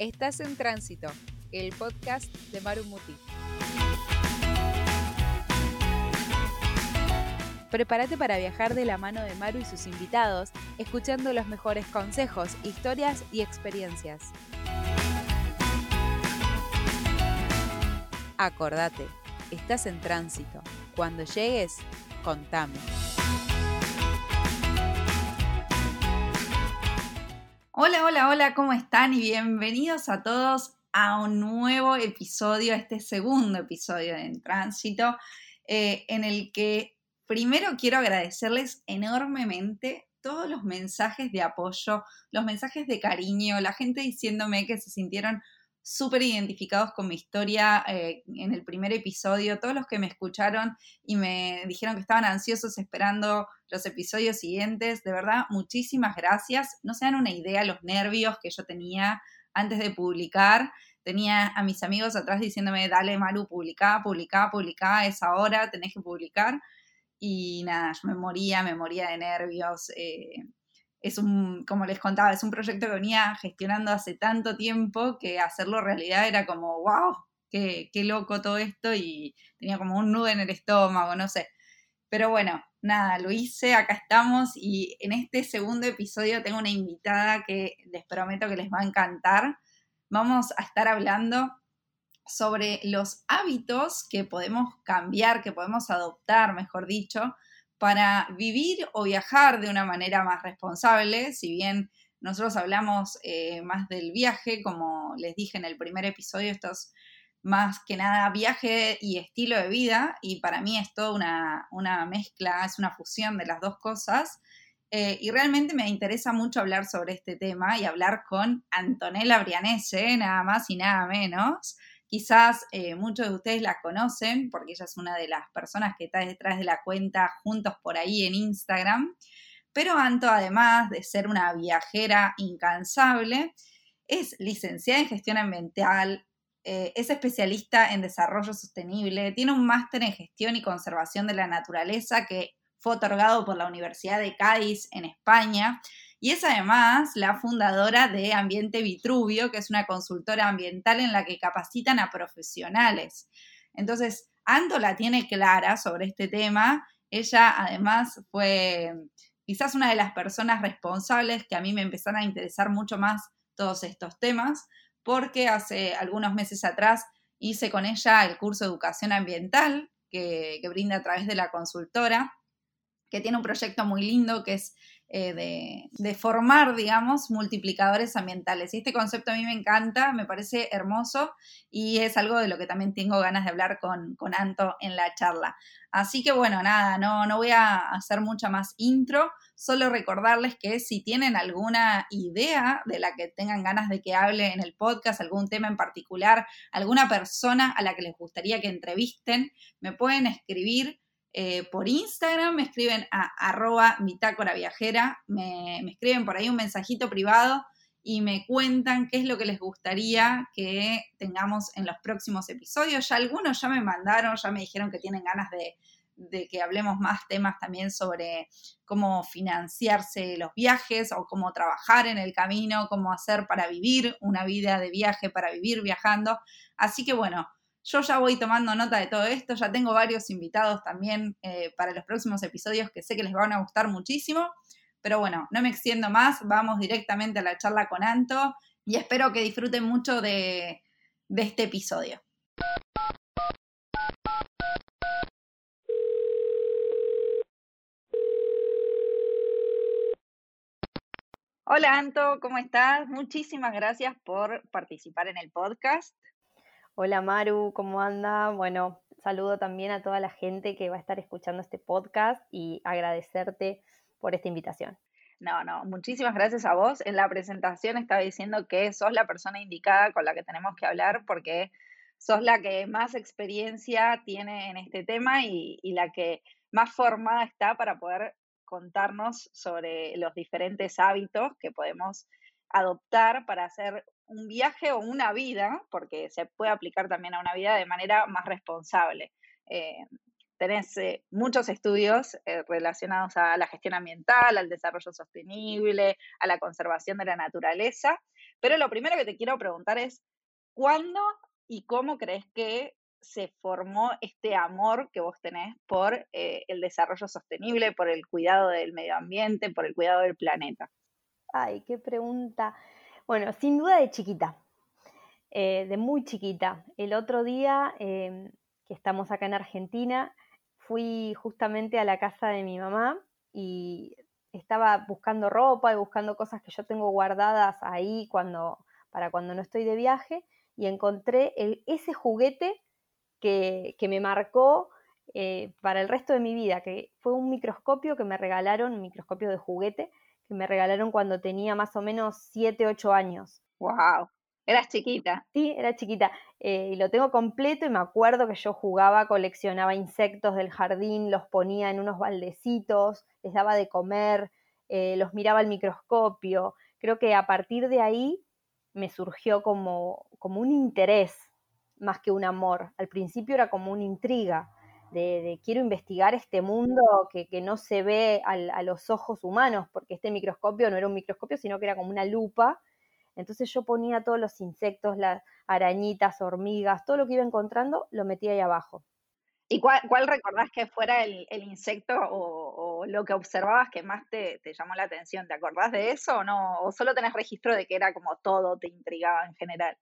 Estás en Tránsito, el podcast de Maru Muti. Prepárate para viajar de la mano de Maru y sus invitados, escuchando los mejores consejos, historias y experiencias. Acordate, estás en tránsito. Cuando llegues, contame. Hola, hola, hola, ¿cómo están? Y bienvenidos a todos a un nuevo episodio, este segundo episodio de En Tránsito, eh, en el que primero quiero agradecerles enormemente todos los mensajes de apoyo, los mensajes de cariño, la gente diciéndome que se sintieron súper identificados con mi historia eh, en el primer episodio, todos los que me escucharon y me dijeron que estaban ansiosos esperando los episodios siguientes, de verdad, muchísimas gracias. No se dan una idea los nervios que yo tenía antes de publicar. Tenía a mis amigos atrás diciéndome, dale Maru, publicá, publicá, publicá, es ahora, tenés que publicar. Y nada, yo me moría, me moría de nervios. Eh, es un, como les contaba, es un proyecto que venía gestionando hace tanto tiempo que hacerlo realidad era como, wow, qué, qué loco todo esto y tenía como un nudo en el estómago, no sé. Pero bueno, nada, lo hice, acá estamos y en este segundo episodio tengo una invitada que les prometo que les va a encantar. Vamos a estar hablando sobre los hábitos que podemos cambiar, que podemos adoptar, mejor dicho, para vivir o viajar de una manera más responsable, si bien nosotros hablamos eh, más del viaje, como les dije en el primer episodio, esto es más que nada viaje y estilo de vida, y para mí es toda una, mezcla, es una fusión de las dos cosas. Eh, y realmente me interesa mucho hablar sobre este tema y hablar con Antonella Brianese, nada más y nada menos. Quizás eh, muchos de ustedes la conocen porque ella es una de las personas que está detrás de la cuenta Juntos por ahí en Instagram. Pero Anto, además de ser una viajera incansable, es licenciada en gestión ambiental, eh, es especialista en desarrollo sostenible, tiene un máster en gestión y conservación de la naturaleza que fue otorgado por la Universidad de Cádiz en España y es además la fundadora de Ambiente Vitruvio, que es una consultora ambiental en la que capacitan a profesionales. Entonces, Ando la tiene clara sobre este tema. Ella además fue quizás una de las personas responsables que a mí me empezaron a interesar mucho más todos estos temas, porque hace algunos meses atrás hice con ella el curso de educación ambiental que, que brinda a través de la consultora, que tiene un proyecto muy lindo que es eh, de, formar, digamos, multiplicadores ambientales. Y este concepto a mí me encanta, me parece hermoso y es algo de lo que también tengo ganas de hablar con, con Anto en la charla. Así que bueno, nada, no, no voy a hacer mucha más intro, solo recordarles que si tienen alguna idea de la que tengan ganas de que hable en el podcast, algún tema en particular, alguna persona a la que les gustaría que entrevisten, me pueden escribir eh, por Instagram, me escriben a arroba viajera, me, escriben por ahí un mensajito privado y me cuentan qué es lo que les gustaría que tengamos en los próximos episodios. Ya algunos ya me mandaron, ya me dijeron que tienen ganas de, de que hablemos más temas también sobre cómo financiarse los viajes o cómo trabajar en el camino, cómo hacer para vivir una vida de viaje, para vivir viajando. Así que bueno, yo ya voy tomando nota de todo esto, ya tengo varios invitados también eh, para los próximos episodios que sé que les van a gustar muchísimo. Pero bueno, no me extiendo más, vamos directamente a la charla con Anto y espero que disfruten mucho de, de este episodio. Hola Anto, ¿cómo estás? Muchísimas gracias por participar en el podcast. Hola Maru, ¿cómo anda? Bueno, saludo también a toda la gente que va a estar escuchando este podcast y agradecerte por esta invitación. No, no, muchísimas gracias a vos. En la presentación estaba diciendo que sos la persona indicada con la que tenemos que hablar porque sos la que más experiencia tiene en este tema y, y la que más formada está para poder contarnos sobre los diferentes hábitos que podemos adoptar para hacer un viaje o una vida, porque se puede aplicar también a una vida de manera más responsable. Eh, tenés eh, muchos estudios eh, relacionados a la gestión ambiental, al desarrollo sostenible, a la conservación de la naturaleza, Pero lo primero que te quiero preguntar es, ¿cuándo y cómo crees que se formó este amor que vos tenés por eh, el desarrollo sostenible, por el cuidado del medio ambiente, por el cuidado del planeta? Ay, qué pregunta. Bueno, sin duda de chiquita, eh, de muy chiquita. El otro día em, que estamos acá en Argentina, fui justamente a la casa de mi mamá y estaba buscando ropa y buscando cosas que yo tengo guardadas ahí cuando, para cuando no estoy de viaje y encontré ese juguete que, me marcó eh, para el resto de mi vida, que fue un microscopio que me regalaron, un microscopio de juguete, que me regalaron cuando tenía más o menos 7, 8 años. ¡Wow! Eras chiquita. Sí, era chiquita. Eh, y lo tengo completo y me acuerdo que yo jugaba, coleccionaba insectos del jardín, los ponía en unos baldecitos, les daba de comer, eh, los miraba al microscopio. Creo que a partir de ahí me surgió como, como un interés más que un amor. Al principio era como una intriga de, quiero investigar este mundo que, no se ve a los ojos humanos, porque este microscopio no era un microscopio, sino que era como una lupa entonces yo ponía todos los insectos, las arañitas, hormigas, todo lo que iba encontrando, lo metía ahí abajo. ¿Y cuál, recordás que fuera el, insecto o, lo que observabas que más te, llamó la atención? ¿Te acordás de eso o no? ¿O solo tenés registro de que era como todo te intrigaba en general?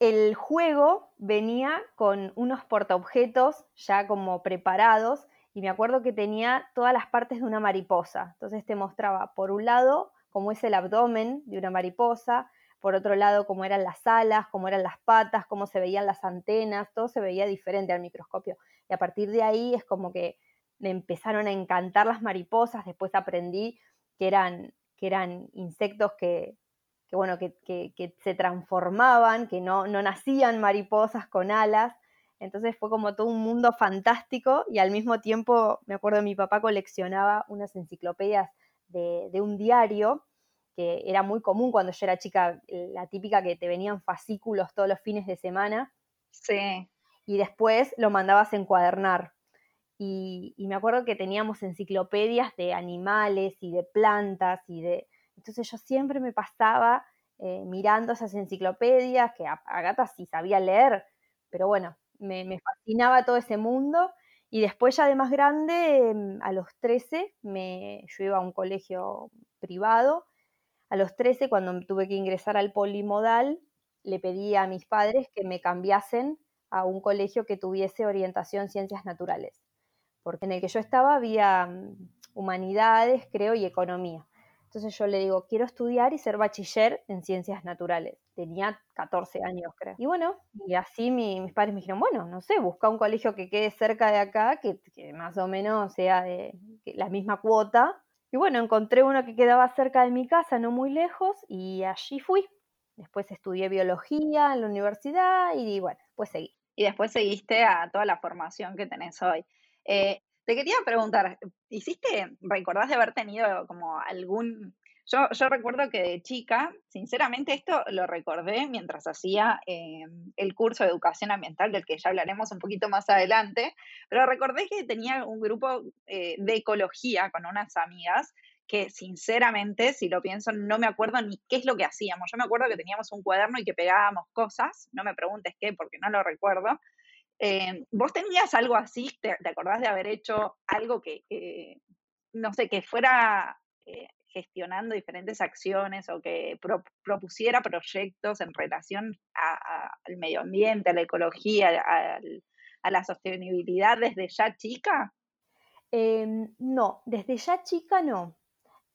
El juego venía con unos portaobjetos ya como preparados y me acuerdo que tenía todas las partes de una mariposa. Entonces te mostraba por un lado cómo es el abdomen de una mariposa, por otro lado cómo eran las alas, cómo eran las patas, cómo se veían las antenas, todo se veía diferente al microscopio. Y a partir de ahí es como que me empezaron a encantar las mariposas, después aprendí que eran, que eran insectos que, bueno, que, se transformaban, que no, no nacían mariposas con alas. Entonces fue como todo un mundo fantástico y al mismo tiempo, me acuerdo, mi papá coleccionaba unas enciclopedias de, de un diario que era muy común cuando yo era chica, la típica que te venían fascículos todos los fines de semana. Sí. Y después lo mandabas a encuadernar. Y, me acuerdo que teníamos enciclopedias de animales y de plantas y de... Entonces yo siempre me pasaba eh, mirando esas enciclopedias, que a, Gata sí sabía leer, pero bueno, me, fascinaba todo ese mundo. Y después ya de más grande, em, a los 13, me, yo iba a un colegio privado a los 13, cuando tuve que ingresar al polimodal, le pedí a mis padres que me cambiasen a un colegio que tuviese orientación ciencias naturales, porque en el que yo estaba había mm, humanidades, creo, y economía. Entonces yo le digo, quiero estudiar y ser bachiller en ciencias naturales. Tenía 14 años, creo. Y bueno, y así mis padres me dijeron, bueno, no sé, busca un colegio que quede cerca de acá, que, más o menos sea de la misma cuota, y bueno, encontré uno que quedaba cerca de mi casa, no muy lejos, y allí fui. Después estudié biología en la universidad y bueno, pues seguí. Y después seguiste a toda la formación que tenés hoy. Eh, te quería preguntar, ¿hiciste, recordás de haber tenido como algún yo, recuerdo que de chica, sinceramente esto lo recordé mientras hacía eh, el curso de educación ambiental, del que ya hablaremos un poquito más adelante, pero recordé que tenía un grupo eh, de ecología con unas amigas que sinceramente, si lo pienso, no me acuerdo ni qué es lo que hacíamos. Yo me acuerdo que teníamos un cuaderno y que pegábamos cosas, no me preguntes qué porque no lo recuerdo. Eh, ¿Vos tenías algo así? ¿Te, acordás de haber hecho algo que, no sé, que fuera gestionando diferentes acciones o que propusiera proyectos en relación al medio ambiente, a la ecología, a, la sostenibilidad desde ya chica? Em, no, desde ya chica no.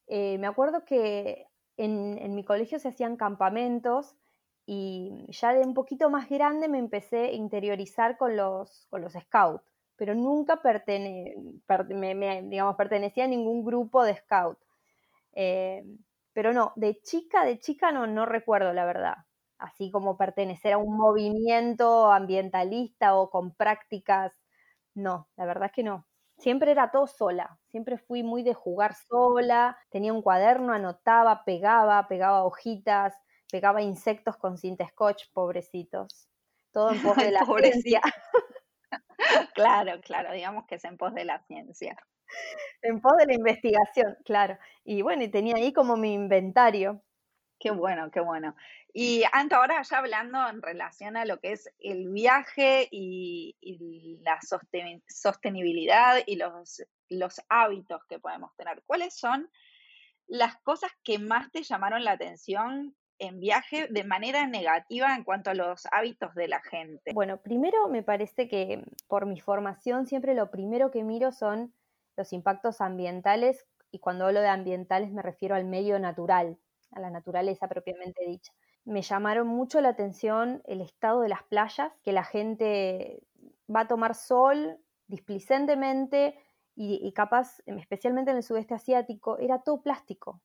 Eh, me acuerdo que en, mi colegio se hacían campamentos y ya de un poquito más grande me empecé a interiorizar con los, con los scouts, pero nunca digamos, pertenecía a ningún grupo de scout. Eh, pero no, de chica, de chica no, no recuerdo la verdad. Así como pertenecer a un movimiento ambientalista o con prácticas, no, la verdad es que no. Siempre era todo sola, siempre fui muy de jugar sola, tenía un cuaderno, anotaba, pegaba, pegaba hojitas, pegaba insectos con cinta scotch, pobrecitos. Todo en pos de la ciencia. claro, claro, digamos que es en pos de la ciencia en pos de la investigación, claro. Y bueno, y tenía ahí como mi inventario. Qué bueno, qué bueno. Y Anto, ahora ya hablando en relación a lo que es el viaje y, la sostenibilidad y los, los hábitos que podemos tener, ¿cuáles son las cosas que más te llamaron la atención en viaje de manera negativa en cuanto a los hábitos de la gente? Bueno, primero me parece que por mi formación siempre lo primero que miro son los impactos ambientales y cuando hablo de ambientales me refiero al medio natural, a la naturaleza propiamente dicha. Me llamaron mucho la atención el estado de las playas, que la gente va a tomar sol displicentemente y, capaz, especialmente en el sudeste asiático, era todo plástico,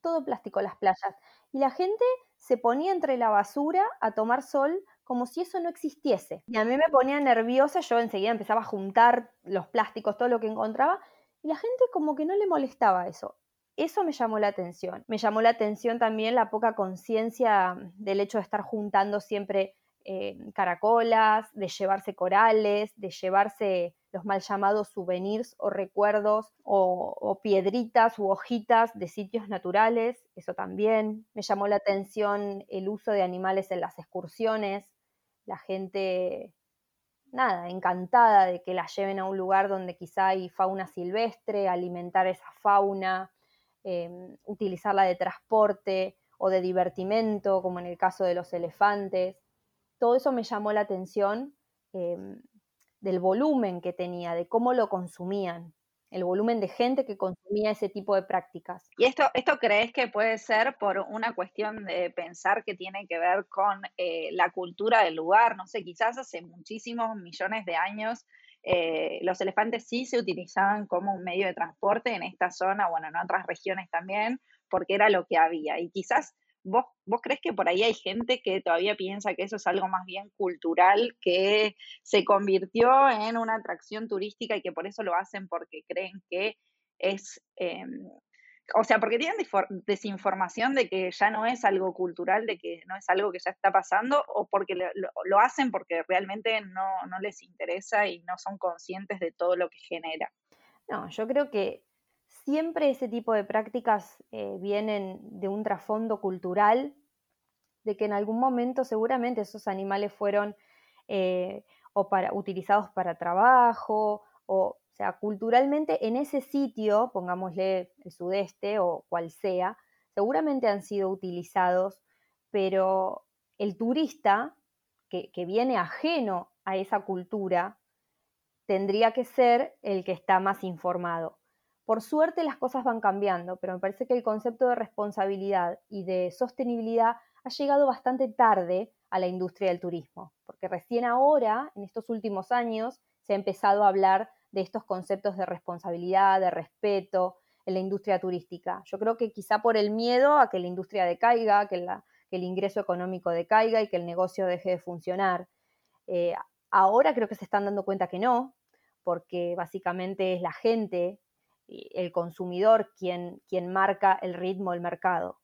todo plástico las playas. Y la gente se ponía entre la basura a tomar sol como si eso no existiese. Y a mí me ponía nerviosa, yo enseguida empezaba a juntar los plásticos, todo lo que encontraba, y la gente como que no le molestaba eso. Eso me llamó la atención. Me llamó la atención también la poca conciencia del hecho de estar juntando siempre caracolas, de llevarse corales, de llevarse los mal llamados souvenirs o recuerdos o, piedritas u hojitas de sitios naturales, eso también. Me llamó la atención el uso de animales en las excursiones, la gente, nada, encantada de que la lleven a un lugar donde quizá hay fauna silvestre, alimentar esa fauna, Em, utilizarla de transporte o de divertimento, como en el caso de los elefantes. Todo eso me llamó la atención em, del volumen que tenía, de cómo lo consumían, el volumen de gente que consumía ese tipo de prácticas. ¿Y esto, esto crees que puede ser por una cuestión de pensar que tiene que ver con eh, la cultura del lugar? No sé, quizás hace muchísimos millones de años eh, los elefantes sí se utilizaban como un medio de transporte en esta zona, bueno, en otras regiones también, porque era lo que había. Y quizás vos, vos crees que por ahí hay gente que todavía piensa que eso es algo más bien cultural, que se convirtió en una atracción turística y que por eso lo hacen porque creen que es em, o sea, porque tienen desinformación de que ya no es algo cultural, de que no es algo que ya está pasando, o porque lo, hacen porque realmente no, les interesa y no son conscientes de todo lo que genera. No, yo creo que siempre ese tipo de prácticas eh, vienen de un trasfondo cultural, de que en algún momento seguramente esos animales fueron eh, o para, utilizados para trabajo o sea, culturalmente en ese sitio, pongámosle el sudeste o cual sea, seguramente han sido utilizados, pero el turista que, que viene ajeno a esa cultura tendría que ser el que está más informado. Por suerte las cosas van cambiando, pero me parece que el concepto de responsabilidad y de sostenibilidad ha llegado bastante tarde a la industria del turismo, porque recién ahora, en estos últimos años, se ha empezado a hablar de estos conceptos de responsabilidad, de respeto en la industria turística. Yo creo que quizá por el miedo a que la industria decaiga, que, el ingreso económico decaiga y que el negocio deje de funcionar. Eh, ahora creo que se están dando cuenta que no, porque básicamente es la gente, el consumidor, quien, quien marca el ritmo del mercado.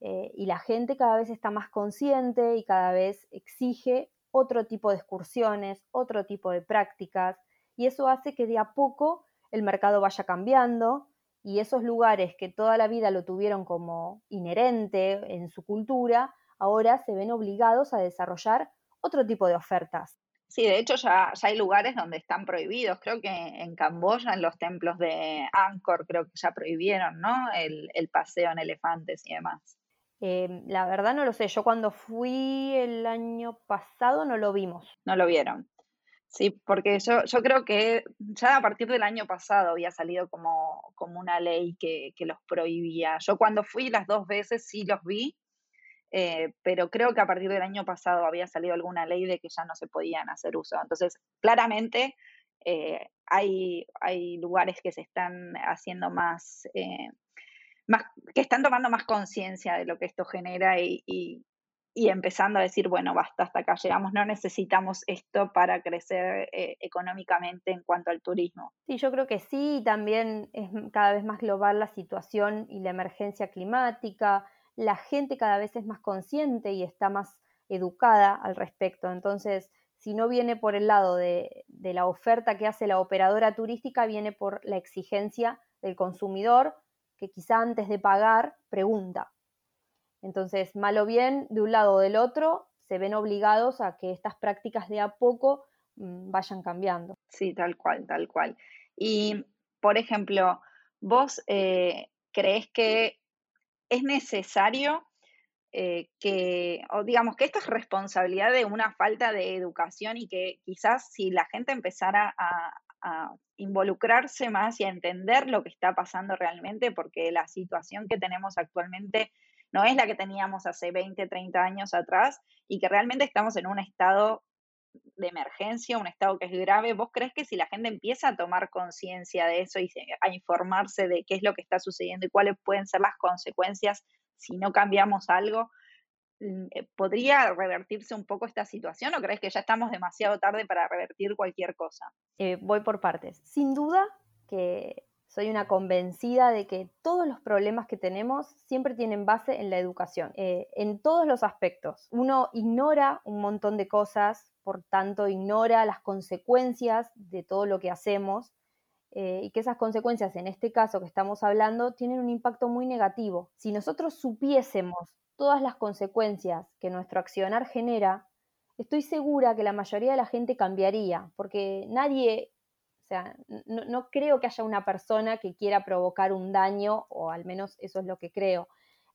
Eh, y la gente cada vez está más consciente y cada vez exige otro tipo de excursiones, otro tipo de prácticas, y eso hace que de a poco el mercado vaya cambiando y esos lugares que toda la vida lo tuvieron como inherente en su cultura, ahora se ven obligados a desarrollar otro tipo de ofertas. Sí, de hecho ya, hay lugares donde están prohibidos. Creo que en Camboya, en los templos de Angkor, creo que ya prohibieron, ¿no? El, paseo en elefantes y demás. Eh, la verdad no lo sé. Yo cuando fui el año pasado no lo vimos. No lo vieron. Sí, porque yo, yo creo que ya a partir del año pasado había salido como, como una ley que, los prohibía. Yo cuando fui las dos veces sí los vi, eh, pero creo que a partir del año pasado había salido alguna ley de que ya no se podían hacer uso. Entonces, claramente eh, hay, hay lugares que se están haciendo más, eh, más que están tomando más conciencia de lo que esto genera y, y empezando a decir, bueno, basta, hasta acá llegamos, no necesitamos esto para crecer eh, económicamente en cuanto al turismo. Sí, yo creo que sí, también es cada vez más global la situación y la emergencia climática, la gente cada vez es más consciente y está más educada al respecto, entonces si no viene por el lado de, de la oferta que hace la operadora turística, viene por la exigencia del consumidor que quizá antes de pagar pregunta Entonces, mal o bien, de un lado o del otro, se ven obligados a que estas prácticas de a poco mm, vayan cambiando. Sí, tal cual, tal cual. Y, por ejemplo, vos eh, crees que es necesario eh, que, o digamos que esto es responsabilidad de una falta de educación y que quizás si la gente empezara a, involucrarse más y a entender lo que está pasando realmente, porque la situación que tenemos actualmente no es la que teníamos hace 20, 30 años atrás y que realmente estamos en un estado de emergencia, un estado que es grave, ¿vos crees que si la gente empieza a tomar conciencia de eso y a informarse de qué es lo que está sucediendo y cuáles pueden ser las consecuencias si no cambiamos algo, mm, eh, ¿podría revertirse un poco esta situación o crees que ya estamos demasiado tarde para revertir cualquier cosa? Eh, voy por partes. Sin duda que soy una convencida de que todos los problemas que tenemos siempre tienen base en la educación, eh, en todos los aspectos. Uno ignora un montón de cosas, por tanto ignora las consecuencias de todo lo que hacemos eh, y que esas consecuencias, en este caso que estamos hablando, tienen un impacto muy negativo. Si nosotros supiésemos todas las consecuencias que nuestro accionar genera, estoy segura que la mayoría de la gente cambiaría, porque nadie, o sea, no creo que haya una persona que quiera provocar un daño, o al menos eso es lo que creo.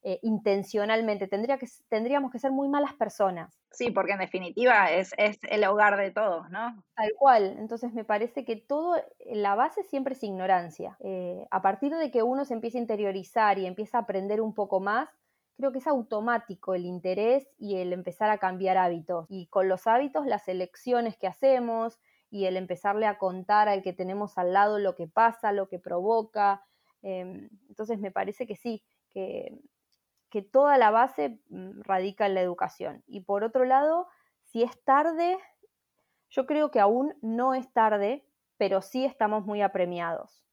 Eh, intencionalmente, Tendría que, tendríamos que ser muy malas personas. Sí, porque en definitiva es, el hogar de todos, ¿no? Tal cual, entonces me parece que todo, la base siempre es ignorancia. Eh, a partir de que uno se empieza a interiorizar y empieza a aprender un poco más, creo que es automático el interés y el empezar a cambiar hábitos. Y con los hábitos, las elecciones que hacemos y el empezarle a contar al que tenemos al lado lo que pasa, lo que provoca. Em, entonces me parece que sí, que que toda la base mm, radica en la educación. Y por otro lado, si es tarde, yo creo que aún no es tarde, pero sí estamos muy apremiados.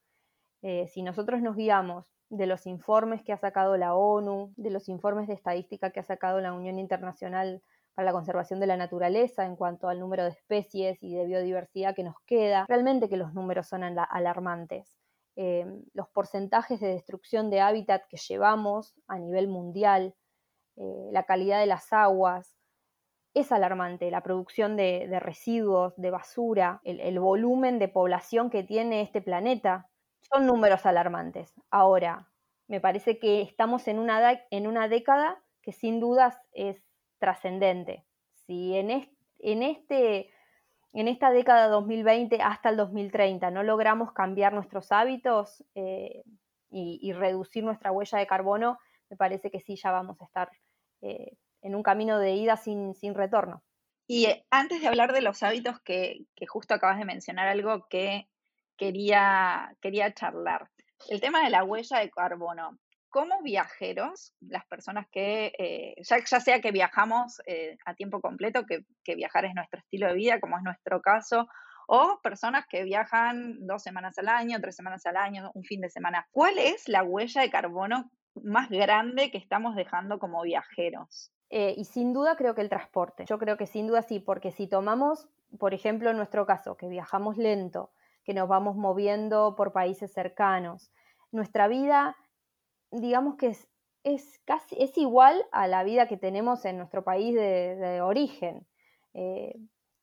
Eh, si nosotros nos guiamos de los informes que ha sacado la ONU, de los informes de estadística que ha sacado la Unión Internacional para la Conservación de la Naturaleza en cuanto al número de especies y de biodiversidad que nos queda, realmente que los números son alarmantes. Em, los porcentajes de destrucción de hábitat que llevamos a nivel mundial, eh, la calidad de las aguas, es alarmante. La producción de, residuos, de basura, el, volumen de población que tiene este planeta, son números alarmantes. Ahora, me parece que estamos en una, en una década que sin dudas es trascendente. Si en, en este en esta década 2020 hasta el 2030 no logramos cambiar nuestros hábitos eh, y, reducir nuestra huella de carbono, me parece que sí, ya vamos a estar eh, en un camino de ida sin, retorno. Y eh, antes de hablar de los hábitos, que, que, justo acabas de mencionar algo que quería, quería charlar. El tema de la huella de carbono como viajeros, las personas que, eh, ya, sea que viajamos eh, a tiempo completo, que, viajar es nuestro estilo de vida, como es nuestro caso, o personas que viajan dos semanas al año, tres semanas al año, un fin de semana. ¿Cuál es la huella de carbono más grande que estamos dejando como viajeros? Eh, y sin duda creo que el transporte. Yo creo que sin duda sí, porque si tomamos, por ejemplo, en nuestro caso, que viajamos lento, que nos vamos moviendo por países cercanos, nuestra vida digamos que es, casi, es igual a la vida que tenemos en nuestro país de, origen. Eh,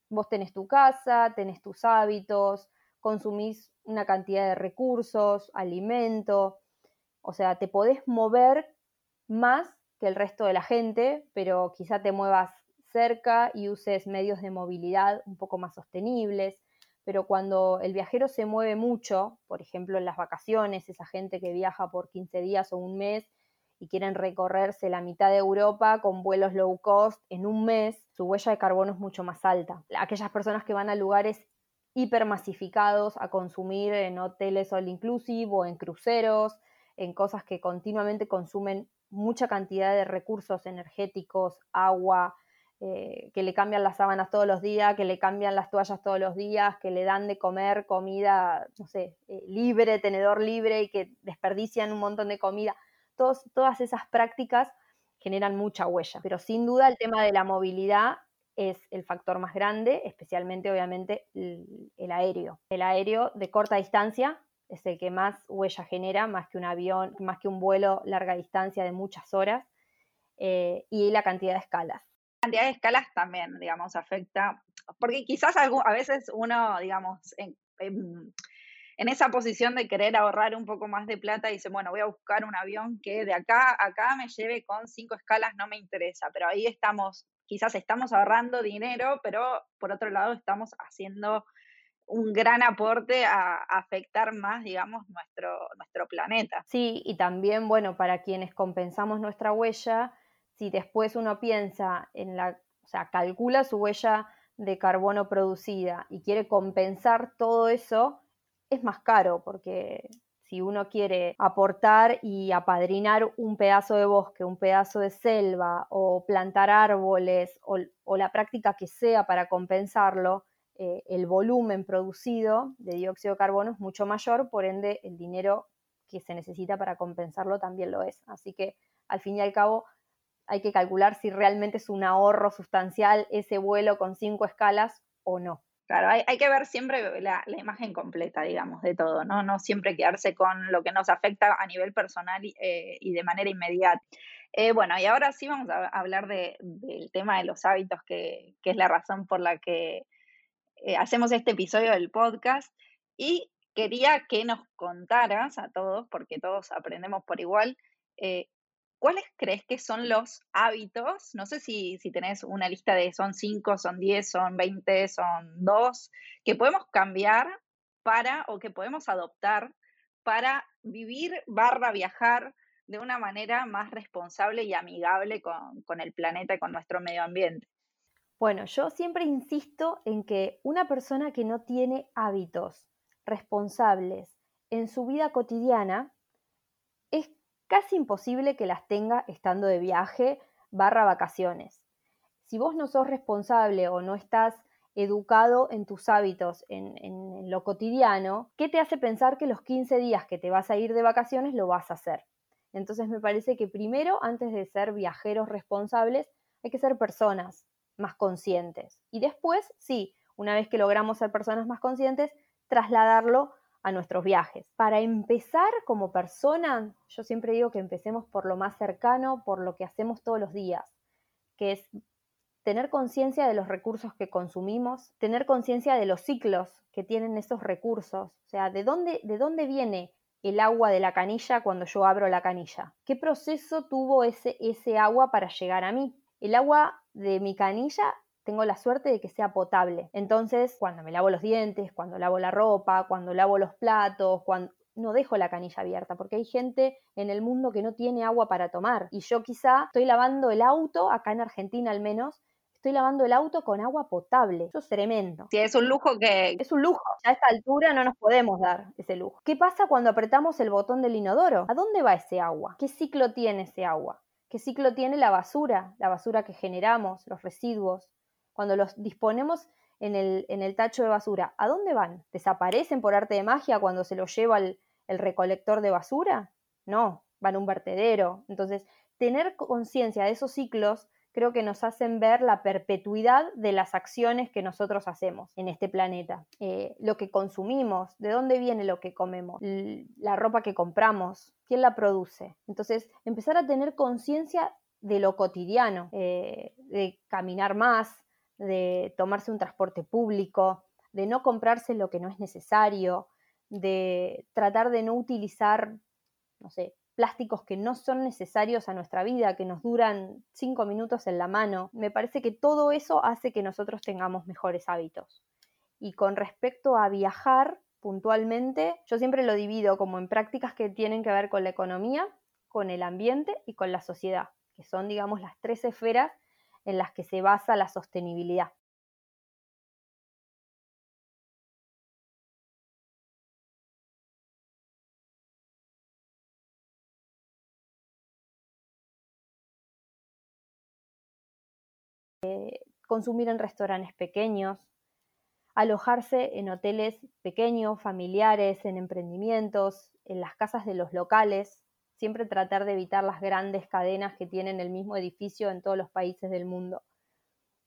vos tenés tu casa, tenés tus hábitos, consumís una cantidad de recursos, alimento, o sea, te podés mover más que el resto de la gente, pero quizá te muevas cerca y uses medios de movilidad un poco más sostenibles pero cuando el viajero se mueve mucho, por ejemplo en las vacaciones, esa gente que viaja por 15 días o un mes y quieren recorrerse la mitad de Europa con vuelos low cost en un mes, su huella de carbono es mucho más alta. Aquellas personas que van a lugares hipermasificados a consumir en hoteles all inclusive o en cruceros, en cosas que continuamente consumen mucha cantidad de recursos energéticos, agua, eh, que le cambian las sábanas todos los días, que le cambian las toallas todos los días, que le dan de comer comida, no sé, eh, libre, tenedor libre y que desperdician un montón de comida. todas esas prácticas generan mucha huella, pero sin duda el tema de la movilidad es el factor más grande, especialmente obviamente el, aéreo. El aéreo de corta distancia es el que más huella genera, más que un avión, más que un vuelo larga distancia de muchas horas. eh, y la cantidad de escalas. Cantidad de escalas también, digamos, afecta, porque quizás a veces uno, digamos, en, esa posición de querer ahorrar un poco más de plata, dice, bueno, voy a buscar un avión que de acá a acá me lleve con cinco escalas, no me interesa, pero ahí estamos, quizás estamos ahorrando dinero, pero por otro lado estamos haciendo un gran aporte a, afectar más, digamos, nuestro, nuestro planeta. Sí, y también, bueno, para quienes compensamos nuestra huella, si después uno piensa en la, o sea, calcula su huella de carbono producida y quiere compensar todo eso, es más caro porque si uno quiere aportar y apadrinar un pedazo de bosque, un pedazo de selva o plantar árboles o, la práctica que sea para compensarlo, eh, el volumen producido de dióxido de carbono es mucho mayor, por ende el dinero que se necesita para compensarlo también lo es. Así que al fin y al cabo hay que calcular si realmente es un ahorro sustancial ese vuelo con cinco escalas o no. Claro, hay, que ver siempre la, imagen completa, digamos, de todo, ¿no? No siempre quedarse con lo que nos afecta a nivel personal y, eh, de manera inmediata. Eh, bueno, y ahora sí vamos a hablar del tema de los hábitos, que, es la razón por la que eh, hacemos este episodio del podcast y quería que nos contaras a todos, porque todos aprendemos por igual, ¿cuáles crees que son los hábitos? No sé si, si tenés una lista de son 5, son 10, son 20, son 2, que podemos cambiar para o que podemos adoptar para vivir barra viajar de una manera más responsable y amigable con, con el planeta y con nuestro medio ambiente. Bueno, yo siempre insisto en que una persona que no tiene hábitos responsables en su vida cotidiana, casi imposible que las tenga estando de viaje barra vacaciones. Si vos no sos responsable o no estás educado en tus hábitos, en, en, lo cotidiano, ¿qué te hace pensar que los 15 días que te vas a ir de vacaciones lo vas a hacer? Entonces me parece que primero, antes de ser viajeros responsables, hay que ser personas, más conscientes. Y después, sí, una vez que logramos ser personas más conscientes, trasladarlo a nuestros viajes. Para empezar como persona, yo siempre digo que empecemos por lo más cercano, por lo que hacemos todos los días, que es tener conciencia de los recursos que consumimos, tener conciencia de los ciclos que tienen esos recursos, o sea, de dónde, de dónde viene el agua de la canilla cuando yo abro la canilla, qué proceso tuvo ese, ese agua para llegar a mí. El agua de mi canilla tengo la suerte de que sea potable. Entonces, cuando me lavo los dientes, cuando lavo la ropa, cuando lavo los platos, cuando no dejo la canilla abierta, porque hay gente en el mundo que no tiene agua para tomar. Y yo quizá estoy lavando el auto, acá en Argentina al menos, estoy lavando el auto con agua potable. Eso es tremendo. Sí, es un lujo que... Es un lujo. A esta altura no nos podemos dar ese lujo. ¿Qué pasa cuando apretamos el botón del inodoro? ¿A dónde va ese agua? ¿Qué ciclo tiene ese agua? ¿Qué ciclo tiene la basura? La basura que generamos, los residuos. Cuando los disponemos en el, en el tacho de basura, ¿a dónde van? ¿Desaparecen por arte de magia cuando se los lleva el, el recolector de basura? No, van a un vertedero. Entonces, tener conciencia de esos ciclos creo que nos hacen ver la perpetuidad de las acciones que nosotros hacemos en este planeta. Eh, lo que consumimos, de dónde viene lo que comemos, la ropa que compramos, quién la produce. Entonces, empezar a tener conciencia de lo cotidiano, eh, de caminar más, de tomarse un transporte público, de no comprarse lo que no es necesario, de tratar de no utilizar, no sé, plásticos que no son necesarios a nuestra vida, que nos duran cinco minutos en la mano. Me parece que todo eso hace que nosotros tengamos mejores hábitos. Y con respecto a viajar puntualmente, yo siempre lo divido como en prácticas que tienen que ver con la economía, con el ambiente y con la sociedad, que son, digamos, las tres esferas en las que se basa la sostenibilidad. consumir en restaurantes pequeños, alojarse en hoteles pequeños, familiares, en emprendimientos, en las casas de los locales, siempre tratar de evitar las grandes cadenas que tienen el mismo edificio en todos los países del mundo,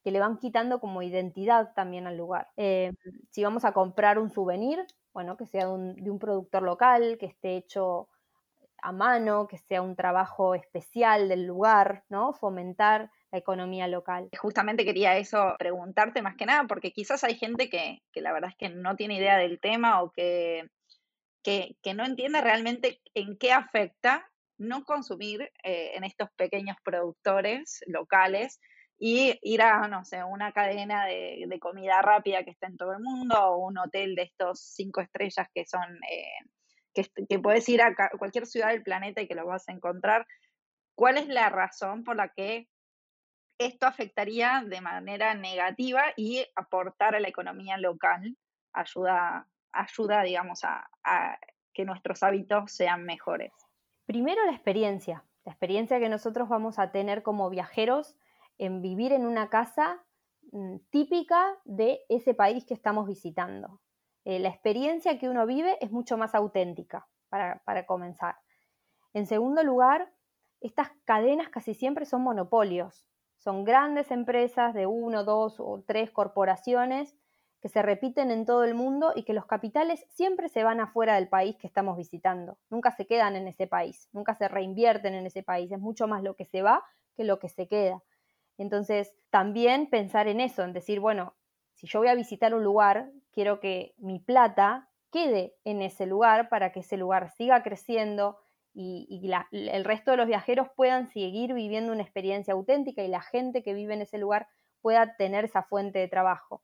que le van quitando como identidad también al lugar. Eh, si vamos a comprar un souvenir, bueno, que sea de un, de un productor local, que esté hecho a mano, que sea un trabajo especial del lugar, ¿no? Fomentar la economía local. Justamente quería eso preguntarte más que nada, porque quizás hay gente que, la verdad es que no tiene idea del tema o que, que, no entiende realmente en qué afecta no consumir eh, en estos pequeños productores locales y ir a, no sé, una cadena de, comida rápida que está en todo el mundo o un hotel de estos cinco estrellas que son, eh, que, que, puedes ir a cualquier ciudad del planeta y que lo vas a encontrar. ¿Cuál es la razón por la que esto afectaría de manera negativa y aportar a la economía local ayuda, ayuda digamos, a, que nuestros hábitos sean mejores. Primero la experiencia, la experiencia que nosotros vamos a tener como viajeros en vivir en una casa mm, típica de ese país que estamos visitando. Eh, la experiencia que uno vive es mucho más auténtica, para, para comenzar. En segundo lugar, estas cadenas casi siempre son monopolios. Son grandes empresas de uno, dos o tres corporaciones que se repiten en todo el mundo y que los capitales siempre se van afuera del país que estamos visitando. Nunca se quedan en ese país, nunca se reinvierten en ese país. Es mucho más lo que se va que lo que se queda. Entonces, también pensar en eso, en decir, bueno, si yo voy a visitar un lugar, quiero que mi plata quede en ese lugar para que ese lugar siga creciendo, y, el resto de los viajeros puedan seguir viviendo una experiencia auténtica y la gente que vive en ese lugar pueda tener esa fuente de trabajo.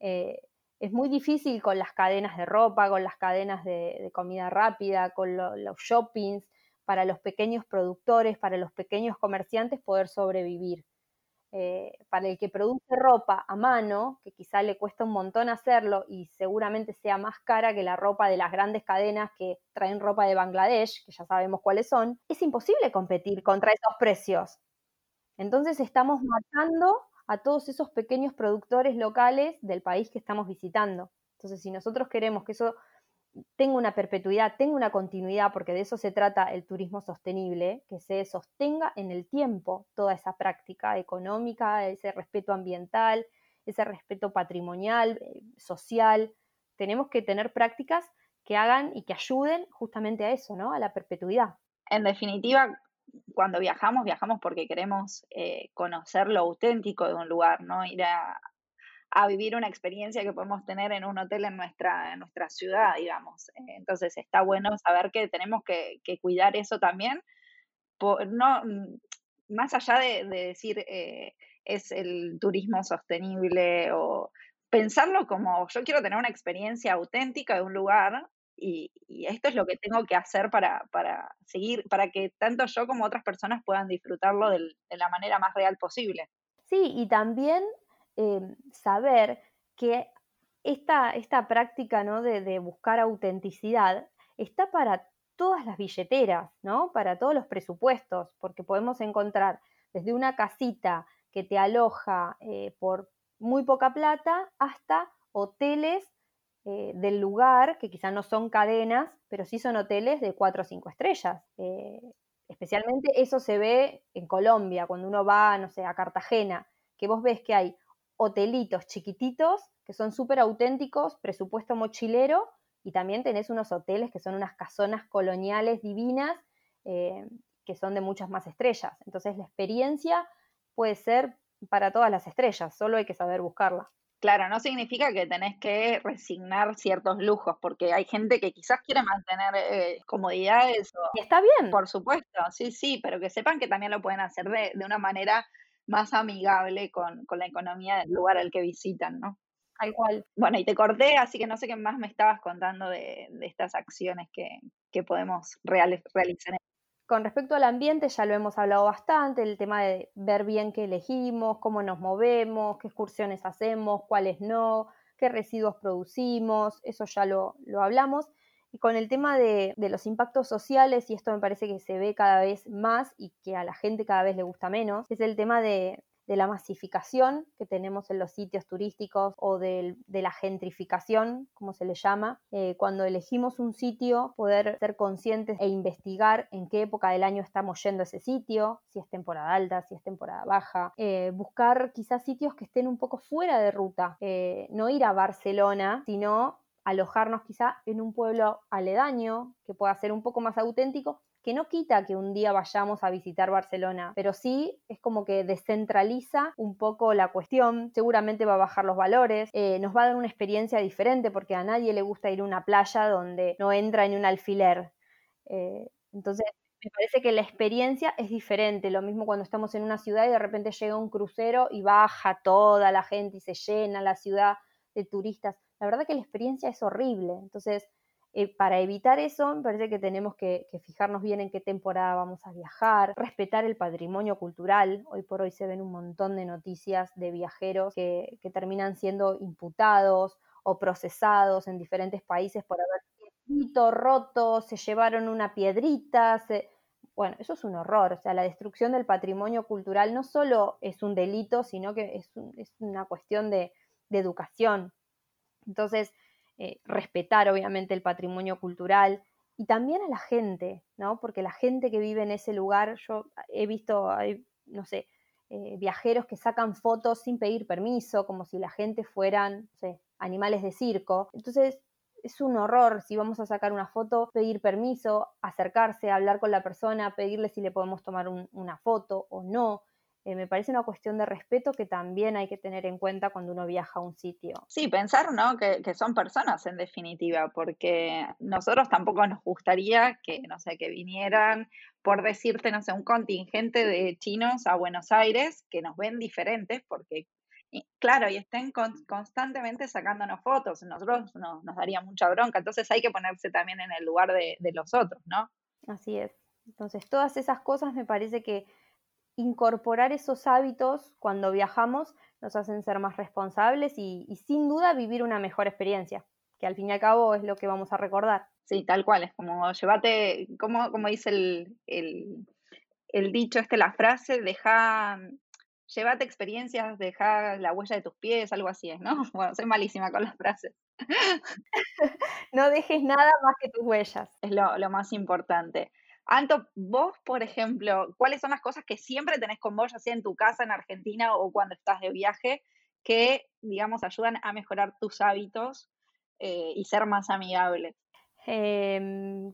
Eh, es muy difícil con las cadenas de ropa, con las cadenas de, comida rápida, con los shoppings, para los pequeños productores, para los pequeños comerciantes poder sobrevivir. Eh, para el que produce ropa a mano, que quizá le cuesta un montón hacerlo y seguramente sea más cara que la ropa de las grandes cadenas que traen ropa de Bangladesh, que ya sabemos cuáles son, es imposible competir contra esos precios. Entonces estamos matando a todos esos pequeños productores locales del país que estamos visitando. Entonces, si nosotros queremos que eso tenga una perpetuidad, tenga una continuidad, porque de eso se trata el turismo sostenible, que se sostenga en el tiempo toda esa práctica económica, ese respeto ambiental, ese respeto patrimonial, eh, social. Tenemos que tener prácticas que hagan y que ayuden justamente a eso, ¿no? A la perpetuidad. En definitiva, cuando viajamos, viajamos porque queremos eh, conocer lo auténtico de un lugar, ¿no? Ir a, a vivir una experiencia que podemos tener en un hotel en nuestra, en nuestra ciudad, digamos. Entonces está bueno saber que tenemos que, cuidar eso también, no, mm, más allá de, decir eh, es el turismo sostenible o pensarlo como yo quiero tener una experiencia auténtica de un lugar y, esto es lo que tengo que hacer para, para, seguir, para que tanto yo como otras personas puedan disfrutarlo de la manera más real posible. Sí, y también Em, saber que esta, esta práctica ¿no? de, buscar autenticidad está para todas las billeteras, ¿no? para todos los presupuestos, porque podemos encontrar desde una casita que te aloja eh, por muy poca plata hasta hoteles eh, del lugar, que quizás no son cadenas, pero sí son hoteles de cuatro o cinco estrellas. Eh, especialmente eso se ve en Colombia, cuando uno va, no sé, a Cartagena, que vos ves que hay hotelitos chiquititos que son súper auténticos, presupuesto mochilero, y también tenés unos hoteles que son unas casonas coloniales divinas, eh, que son de muchas más estrellas. Entonces la experiencia puede ser para todas las estrellas, solo hay que saber buscarla. Claro, no significa que tenés que resignar ciertos lujos, porque hay gente que quizás quiere mantener eh, comodidades. y está bien. Por supuesto, sí, sí, pero que sepan que también lo pueden hacer de, de una manera más amigable con, la economía del lugar al que visitan, ¿no? Al cual. Bueno, y te corté, así que no sé qué más me estabas contando de, estas acciones que, podemos realizar. Con respecto al ambiente, ya lo hemos hablado bastante, el tema de ver bien qué elegimos, cómo nos movemos, qué excursiones hacemos, cuáles no, qué residuos producimos, eso ya lo, lo hablamos. Y con el tema de, los impactos sociales, y esto me parece que se ve cada vez más y que a la gente cada vez le gusta menos, es el tema de, la masificación que tenemos en los sitios turísticos o de, la gentrificación, como se le llama. Eh, cuando elegimos un sitio, poder ser conscientes e investigar en qué época del año estamos yendo a ese sitio, si es temporada alta, si es temporada baja. Eh, buscar quizás sitios que estén un poco fuera de ruta. Eh, no ir a Barcelona, sino alojarnos quizá en un pueblo aledaño que pueda ser un poco más auténtico, que no quita que un día vayamos a visitar Barcelona, pero sí es como que descentraliza un poco la cuestión, seguramente va a bajar los valores, eh, nos va a dar una experiencia diferente porque a nadie le gusta ir a una playa donde no entra en un alfiler. Eh, entonces, me parece que la experiencia es diferente. Lo mismo cuando estamos en una ciudad y de repente llega un crucero y baja toda la gente y se llena la ciudad de turistas. La verdad que la experiencia es horrible. Entonces, eh, para evitar eso, me parece que tenemos que, fijarnos bien en qué temporada vamos a viajar, respetar el patrimonio cultural. Hoy por hoy se ven un montón de noticias de viajeros que, terminan siendo imputados o procesados en diferentes países por haber roto, se llevaron una piedrita, bueno, eso es un horror, o sea, la destrucción del patrimonio cultural no solo es un delito, sino que es, una cuestión de, educación. Entonces, eh, respetar obviamente el patrimonio cultural y también a la gente, ¿no? Porque la gente que vive en ese lugar, yo he visto, no sé, eh, viajeros que sacan fotos sin pedir permiso, como si la gente fueran, no sé, animales de circo. Entonces, es un horror si vamos a sacar una foto, pedir permiso, acercarse, hablar con la persona, pedirle si le podemos tomar una foto o no. Eh, me parece una cuestión de respeto que también hay que tener en cuenta cuando uno viaja a un sitio. Sí, pensar, ¿no? Que, que, son personas en definitiva, porque nosotros tampoco nos gustaría que, no sé, que vinieran, por decirte, no sé, un contingente de chinos a Buenos Aires que nos ven diferentes, porque claro, y estén constantemente sacándonos fotos, nosotros nos, nos daría mucha bronca, entonces hay que ponerse también en el lugar de, los otros, ¿no? Así es. Entonces, todas esas cosas me parece que incorporar esos hábitos cuando viajamos nos hacen ser más responsables y, sin duda vivir una mejor experiencia, que al fin y al cabo es lo que vamos a recordar. Sí, tal cual, es como llévate, como, como dice el, el, el dicho, este, la frase, deja llévate experiencias, deja la huella de tus pies, algo así es, ¿no? Bueno, soy malísima con las frases. no dejes nada más que tus huellas. Es lo, lo, más importante. Anto, vos, por ejemplo, ¿cuáles son las cosas que siempre tenés con vos, ya sea en tu casa, en Argentina o cuando estás de viaje, que, digamos, ayudan a mejorar tus hábitos eh, y ser más amigables? Em,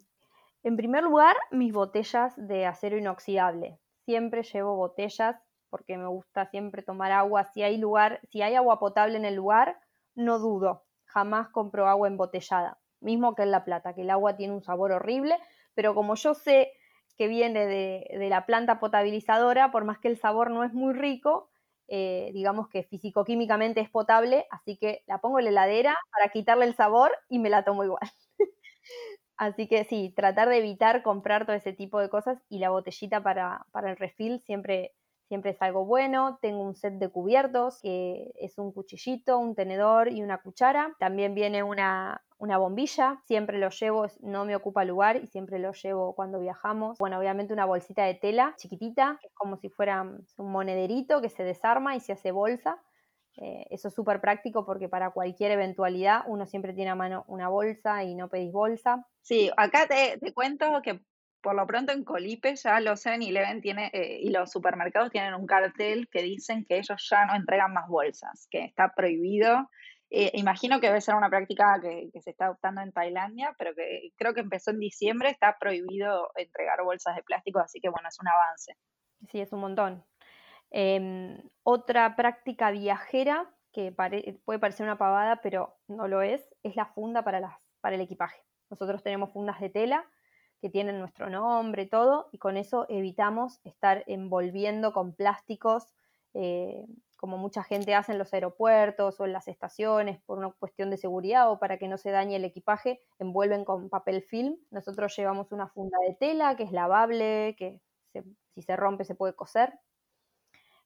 en primer lugar, mis botellas de acero inoxidable. Siempre llevo botellas porque me gusta siempre tomar agua. Si hay lugar, si hay agua potable en el lugar, no dudo, jamás compro agua embotellada, mismo que en La Plata, que el agua tiene un sabor horrible, pero como yo sé que viene de, la planta potabilizadora, por más que el sabor no es muy rico, eh, digamos que físico-químicamente es potable, así que la pongo en la heladera para quitarle el sabor y me la tomo igual. así que sí, tratar de evitar comprar todo ese tipo de cosas y la botellita para, para el refill siempre siempre es algo bueno. Tengo un set de cubiertos que es un cuchillito, un tenedor y una cuchara. También viene una, una bombilla, siempre lo llevo, no me ocupa lugar y siempre lo llevo cuando viajamos. Bueno, obviamente una bolsita de tela chiquitita, que es como si fuera un monederito que se desarma y se hace bolsa. Eh, eso es súper práctico porque para cualquier eventualidad uno siempre tiene a mano una bolsa y no pedís bolsa. Sí, acá te, te cuento que por lo pronto en Colipe ya los 7-Eleven tiene, eh, y los supermercados tienen un cartel que dicen que ellos ya no entregan más bolsas, que está prohibido. Eh, imagino que debe ser una práctica que, se está adoptando en Tailandia, pero que creo que empezó en diciembre, está prohibido entregar bolsas de plástico, así que bueno, es un avance. Sí, es un montón. Em, otra práctica viajera que puede parecer una pavada, pero no lo es, es la funda para, las, para el equipaje. Nosotros tenemos fundas de tela que tienen nuestro nombre, todo, y con eso evitamos estar envolviendo con plásticos, eh, como mucha gente hace en los aeropuertos o en las estaciones, por una cuestión de seguridad o para que no se dañe el equipaje, envuelven con papel film. Nosotros llevamos una funda de tela que es lavable, que si se rompe se puede coser.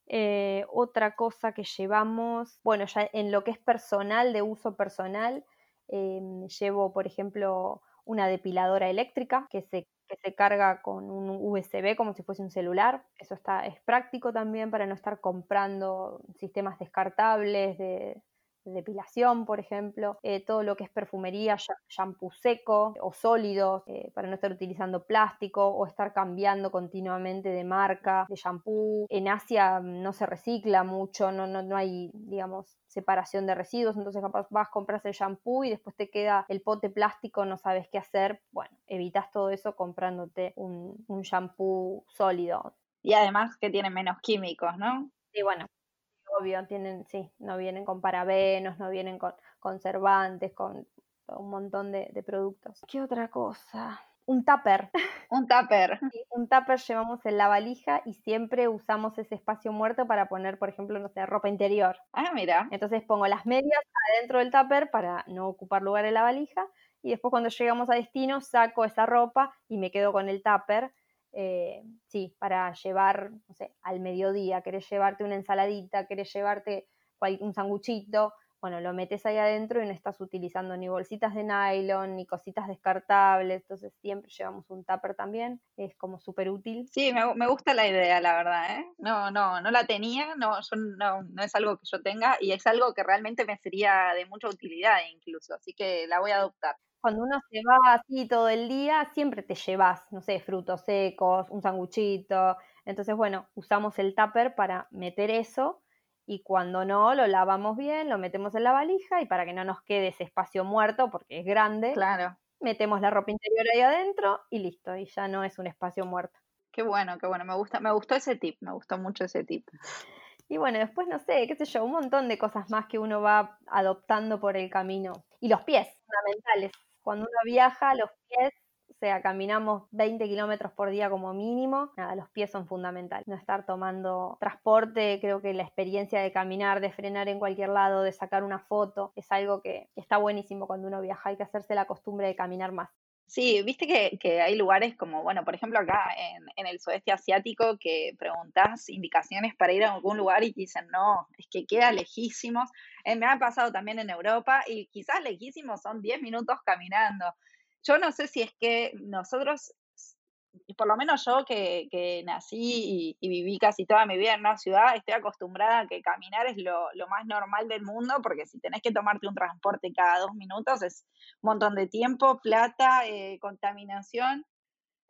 Eh, otra cosa que llevamos, bueno, ya en lo que es personal, de uso personal, eh, llevo, por ejemplo, una depiladora eléctrica que se, se carga con un USB como si fuese un celular. Eso está, es práctico también para no estar comprando sistemas descartables de, depilación, por ejemplo, eh, todo lo que es perfumería, shampoo seco o sólidos, eh, para no estar utilizando plástico o estar cambiando continuamente de marca, de shampoo. En Asia no se recicla mucho, no, no, no hay, digamos, separación de residuos, entonces capaz vas, compras el shampoo y después te queda el pote plástico, no sabes qué hacer. Bueno, evitas todo eso comprándote un, un shampoo sólido. Y además que tiene menos químicos, ¿no? Sí, bueno, obvio, tienen, sí, no vienen con parabenos, no vienen con conservantes, con un montón de, productos. ¿Qué otra cosa? Un tupper. Un tupper. un tupper llevamos en la valija y siempre usamos ese espacio muerto para poner, por ejemplo, no sé, ropa interior. Ah, mira. Entonces pongo las medias adentro del tupper para no ocupar lugar en la valija y después cuando llegamos a destino saco esa ropa y me quedo con el tupper eh, sí, para llevar, no sé, al mediodía, querés llevarte una ensaladita, querés llevarte un sanguchito, bueno, lo metes ahí adentro y no estás utilizando ni bolsitas de nylon, ni cositas descartables, entonces siempre llevamos un tupper también, es como súper útil. Sí, me, gusta la idea, la verdad, ¿eh? No, no, no la tenía, no, no, no es algo que yo tenga y es algo que realmente me sería de mucha utilidad incluso, así que la voy a adoptar cuando uno se va así todo el día, siempre te llevas, no sé, frutos secos, un sanguchito. Entonces, bueno, usamos el tupper para meter eso y cuando no, lo lavamos bien, lo metemos en la valija y para que no nos quede ese espacio muerto, porque es grande, claro. metemos la ropa interior ahí adentro y listo, y ya no es un espacio muerto. Qué bueno, qué bueno, me gusta, me gustó ese tip, me gustó mucho ese tip. Y bueno, después no sé, qué sé yo, un montón de cosas más que uno va adoptando por el camino. Y los pies, fundamentales. Cuando uno viaja, los pies, sea, caminamos 20 kilómetros por día como mínimo, nada, los pies son fundamentales. No estar tomando transporte, creo que la experiencia de caminar, de frenar en cualquier lado, de sacar una foto, es algo que está buenísimo cuando uno viaja, hay que hacerse la costumbre de caminar más. Sí, viste que, hay lugares como, bueno, por ejemplo acá en, el sudeste asiático que preguntas indicaciones para ir a algún lugar y te dicen, no, es que queda lejísimos. Eh, me ha pasado también en Europa y quizás lejísimos son 10 minutos caminando. Yo no sé si es que nosotros por lo menos yo que, nací y, viví casi toda mi vida en una ciudad, estoy acostumbrada a que caminar es lo, más normal del mundo, porque si tenés que tomarte un transporte cada dos minutos es un montón de tiempo, plata, eh, contaminación.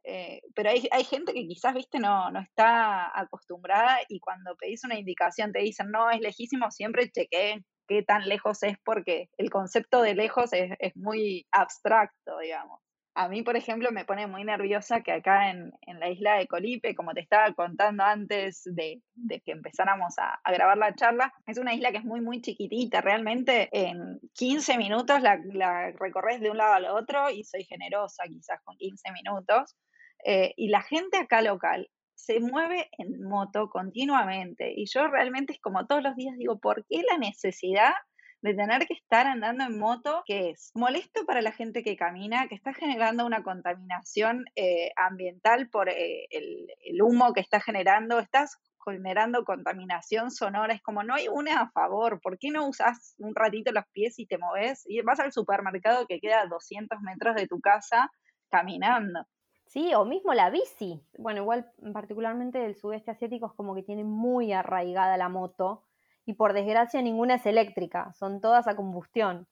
Eh, pero hay, hay, gente que quizás, viste, no, no está acostumbrada y cuando pedís una indicación te dicen, no, es lejísimo, siempre chequeen qué tan lejos es porque el concepto de lejos es, muy abstracto, digamos. A mí, por ejemplo, me pone muy nerviosa que acá en, la isla de Colipe, como te estaba contando antes de, que empezáramos a, grabar la charla, es una isla que es muy, muy chiquitita. Realmente en 15 minutos la, recorres de un lado al otro y soy generosa quizás con 15 minutos. Eh, y la gente acá local se mueve en moto continuamente. Y yo realmente es como todos los días digo, ¿por qué la necesidad de tener que estar andando en moto, que es molesto para la gente que camina, que está generando una contaminación eh, ambiental por eh, el, humo que está generando, estás generando contaminación sonora, es como no hay una a favor, ¿por qué no usas un ratito los pies y te moves y vas al supermercado que queda a 200 metros de tu casa caminando? Sí, o mismo la bici. Bueno, igual particularmente el sudeste asiático es como que tiene muy arraigada la moto y por desgracia ninguna es eléctrica, son todas a combustión.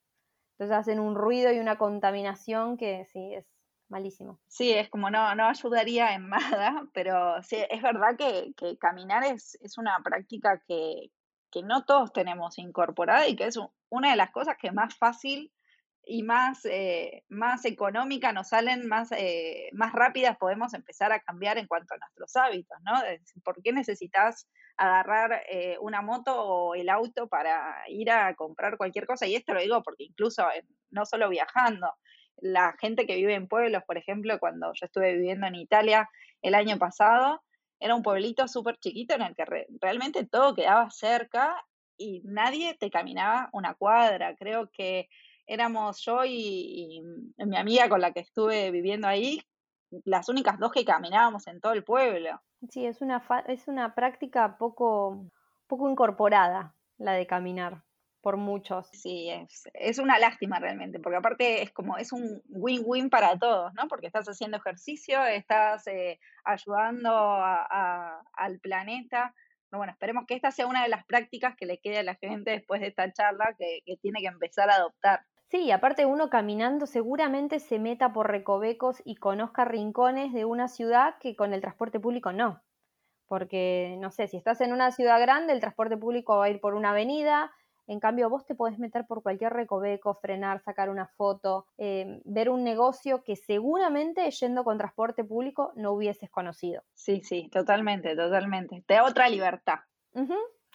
Entonces hacen un ruido y una contaminación que sí, es malísimo. Sí, es como no, no ayudaría en nada, pero sí, es verdad que, caminar es, es, una práctica que, que, no todos tenemos incorporada y que es una de las cosas que más fácil y más, eh, más económica nos salen, más, eh, más rápidas podemos empezar a cambiar en cuanto a nuestros hábitos, ¿no? ¿Por qué necesitas agarrar eh, una moto o el auto para ir a comprar cualquier cosa. Y esto lo digo porque incluso no solo viajando, la gente que vive en pueblos, por ejemplo, cuando yo estuve viviendo en Italia el año pasado, era un pueblito súper chiquito en el que realmente todo quedaba cerca y nadie te caminaba una cuadra. Creo que éramos yo y mi amiga con la que estuve viviendo ahí, las únicas dos que caminábamos en todo el pueblo. Sí, es una, es una práctica poco, poco incorporada la de caminar por muchos. Sí, es, es una lástima realmente, porque aparte es como, es un win-win para todos, ¿no? Porque estás haciendo ejercicio, estás eh, ayudando al planeta, bueno, esperemos que esta sea una de las prácticas que le quede a la gente después de esta charla que, que tiene que empezar a adoptar. Sí, aparte uno caminando seguramente se meta por recovecos y conozca rincones de una ciudad que con el transporte público no. Porque, no sé, si estás en una ciudad grande, el transporte público va a ir por una avenida, en cambio, vos te podés meter por cualquier recoveco, frenar, sacar una foto, eh, ver un negocio que seguramente yendo con transporte público no hubieses conocido. Sí, sí, totalmente, totalmente. Te da otra libertad.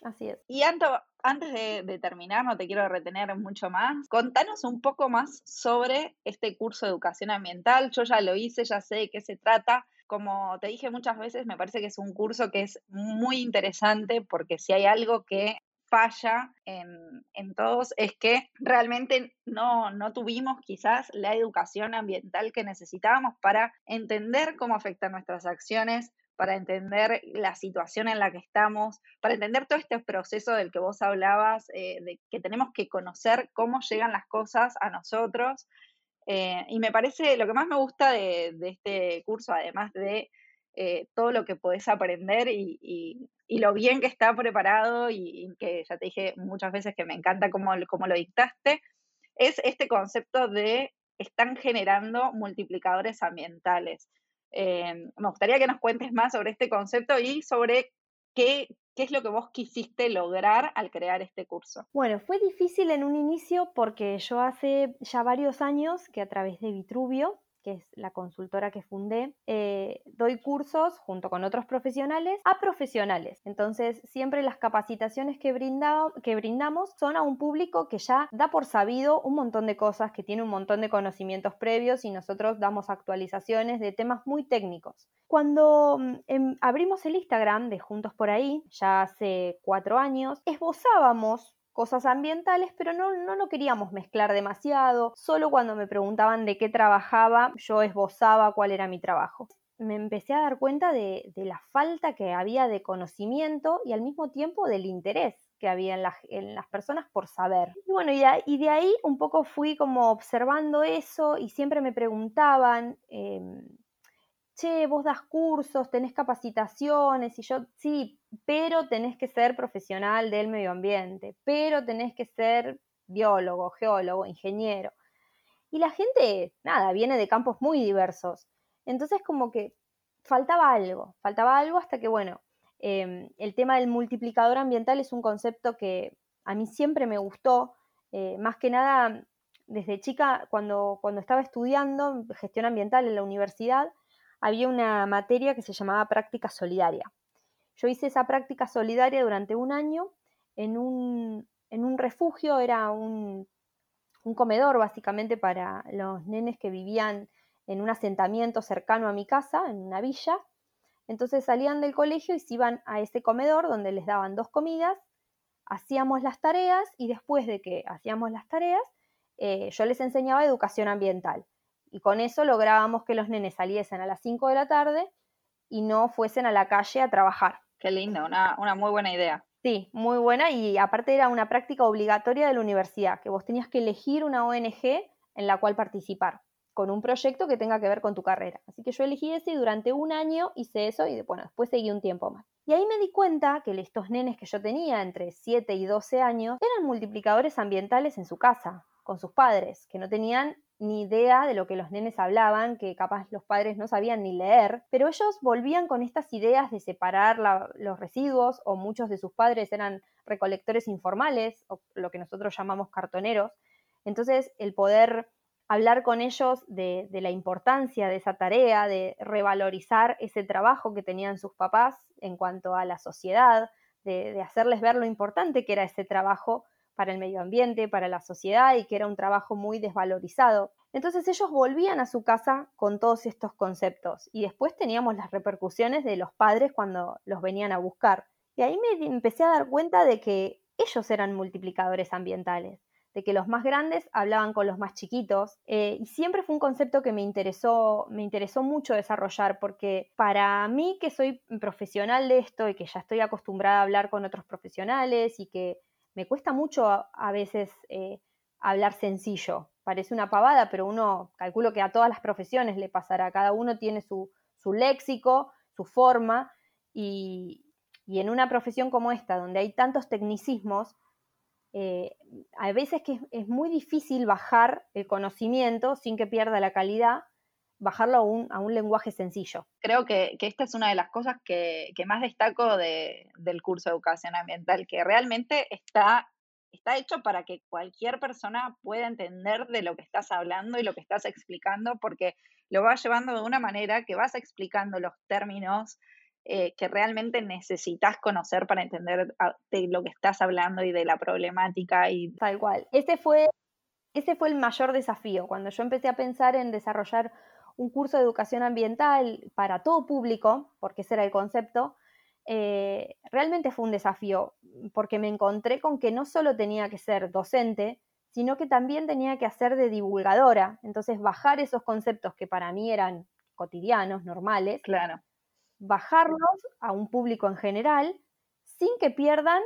Así es. Y Anto, antes de, de, terminar, no te quiero retener mucho más, contanos un poco más sobre este curso de educación ambiental. Yo ya lo hice, ya sé de qué se trata. Como te dije muchas veces, me parece que es un curso que es muy interesante porque si hay algo que falla en, en, todos es que realmente no, no tuvimos quizás la educación ambiental que necesitábamos para entender cómo afectan nuestras acciones, para entender la situación en la que estamos, para entender todo este proceso del que vos hablabas, eh, de que tenemos que conocer cómo llegan las cosas a nosotros. Eh, y me parece, lo que más me gusta de, este curso, además de eh, todo lo que podés aprender y, lo bien que está preparado y, que ya te dije muchas veces que me encanta cómo, cómo lo dictaste, es este concepto de están generando multiplicadores ambientales. Eh, me gustaría que nos cuentes más sobre este concepto y sobre qué, qué es lo que vos quisiste lograr al crear este curso. Bueno, fue difícil en un inicio porque yo hace ya varios años que a través de Vitruvio que es la consultora que fundé, eh, doy cursos junto con otros profesionales a profesionales. Entonces, siempre las capacitaciones que, que brindamos son a un público que ya da por sabido un montón de cosas, que tiene un montón de conocimientos previos y nosotros damos actualizaciones de temas muy técnicos. Cuando mm, em, abrimos el Instagram de Juntos por ahí, ya hace cuatro años, esbozábamos cosas ambientales, pero no, no lo queríamos mezclar demasiado. Solo cuando me preguntaban de qué trabajaba, yo esbozaba cuál era mi trabajo. Me empecé a dar cuenta de, la falta que había de conocimiento y al mismo tiempo del interés que había en, las personas por saber. Y bueno, y de, ahí un poco fui como observando eso y siempre me preguntaban, em, che, vos das cursos, tenés capacitaciones, y yo, sí, pero tenés que ser profesional del medio ambiente, pero tenés que ser biólogo, geólogo, ingeniero. Y la gente, nada, viene de campos muy diversos. Entonces como que faltaba algo, faltaba algo hasta que, bueno, em, el tema del multiplicador ambiental es un concepto que a mí siempre me gustó, eh, más que nada desde chica, cuando, cuando estaba estudiando gestión ambiental en la universidad, había una materia que se llamaba práctica solidaria. Yo hice esa práctica solidaria durante un año en un, refugio, era un, comedor básicamente para los nenes que vivían en un asentamiento cercano a mi casa, en una villa. Entonces salían del colegio y se iban a ese comedor donde les daban dos comidas, hacíamos las tareas y después de que hacíamos las tareas, eh, yo les enseñaba educación ambiental. Y con eso lográbamos que los nenes saliesen a las 5 de la tarde y no fuesen a la calle a trabajar. Qué lindo, una, muy buena idea. Sí, muy buena y aparte era una práctica obligatoria de la universidad, que vos tenías que elegir una ONG en la cual participar, con un proyecto que tenga que ver con tu carrera. Así que yo elegí ese y durante un año hice eso y bueno, después seguí un tiempo más. Y ahí me di cuenta que estos nenes que yo tenía entre 7 y 12 años eran multiplicadores ambientales en su casa, con sus padres, que no tenían ni idea de lo que los nenes hablaban, que capaz los padres no sabían ni leer, pero ellos volvían con estas ideas de separar los residuos o muchos de sus padres eran recolectores informales o lo que nosotros llamamos cartoneros. Entonces el poder hablar con ellos de, la importancia de esa tarea, de revalorizar ese trabajo que tenían sus papás en cuanto a la sociedad, de hacerles ver lo importante que era ese trabajo para el medio ambiente, para la sociedad y que era un trabajo muy desvalorizado. Entonces ellos volvían a su casa con todos estos conceptos y después teníamos las repercusiones de los padres cuando los venían a buscar. Y ahí me empecé a dar cuenta de que ellos eran multiplicadores ambientales, de que los más grandes hablaban con los más chiquitos eh, y siempre fue un concepto que me interesó, me interesó mucho desarrollar porque para mí que soy profesional de esto y que ya estoy acostumbrada a hablar con otros profesionales y que me cuesta mucho a, veces eh, hablar sencillo. Parece una pavada, pero uno calculo que a todas las profesiones le pasará. Cada uno tiene su, léxico, su forma, y, Y en una profesión como esta, donde hay tantos tecnicismos, eh, a veces que es, muy difícil bajar el conocimiento sin que pierda la calidad, bajarlo a un, a un lenguaje sencillo. Creo que, esta es una de las cosas que, más destaco del curso de educación ambiental, que realmente está, está hecho para que cualquier persona pueda entender de lo que estás hablando y lo que estás explicando, porque lo vas llevando de una manera que vas explicando los términos eh, que realmente necesitas conocer para entender de lo que estás hablando y de la problemática. Y... Tal cual. Ese fue, ese fue el mayor desafío. Cuando yo empecé a pensar en desarrollar un curso de educación ambiental para todo público, porque ese era el concepto, eh, realmente fue un desafío, porque me encontré con que no solo tenía que ser docente, sino que también tenía que hacer de divulgadora. Entonces, bajar esos conceptos que para mí eran cotidianos, normales, claro bajarlos a un público en general sin que pierdan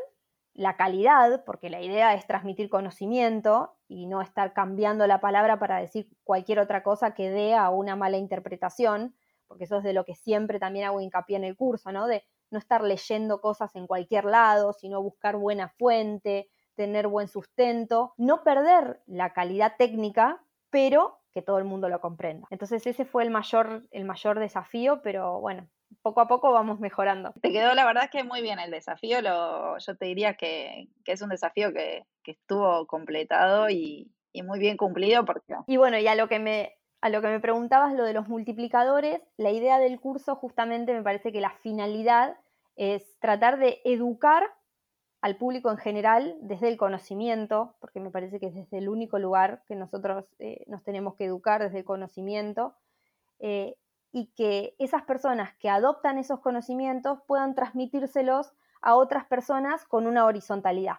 la calidad, porque la idea es transmitir conocimiento y no estar cambiando la palabra para decir cualquier otra cosa que dé a una mala interpretación, porque eso es de lo que siempre también hago hincapié en el curso, ¿no? De no estar leyendo cosas en cualquier lado, sino buscar buena fuente, tener buen sustento, no perder la calidad técnica, pero que todo el mundo lo comprenda. Entonces ese fue el mayor, el mayor desafío, pero bueno, poco a poco vamos mejorando. Te quedó la verdad que muy bien el desafío, lo, yo te diría que, es un desafío que, estuvo completado y, muy bien cumplido porque... Y bueno, y a lo que me... A lo que me preguntabas, lo de los multiplicadores, la idea del curso justamente me parece que la finalidad es tratar de educar al público en general desde el conocimiento, porque me parece que es desde el único lugar que nosotros eh, nos tenemos que educar, desde el conocimiento, eh, y que esas personas que adoptan esos conocimientos puedan transmitírselos a otras personas con una horizontalidad.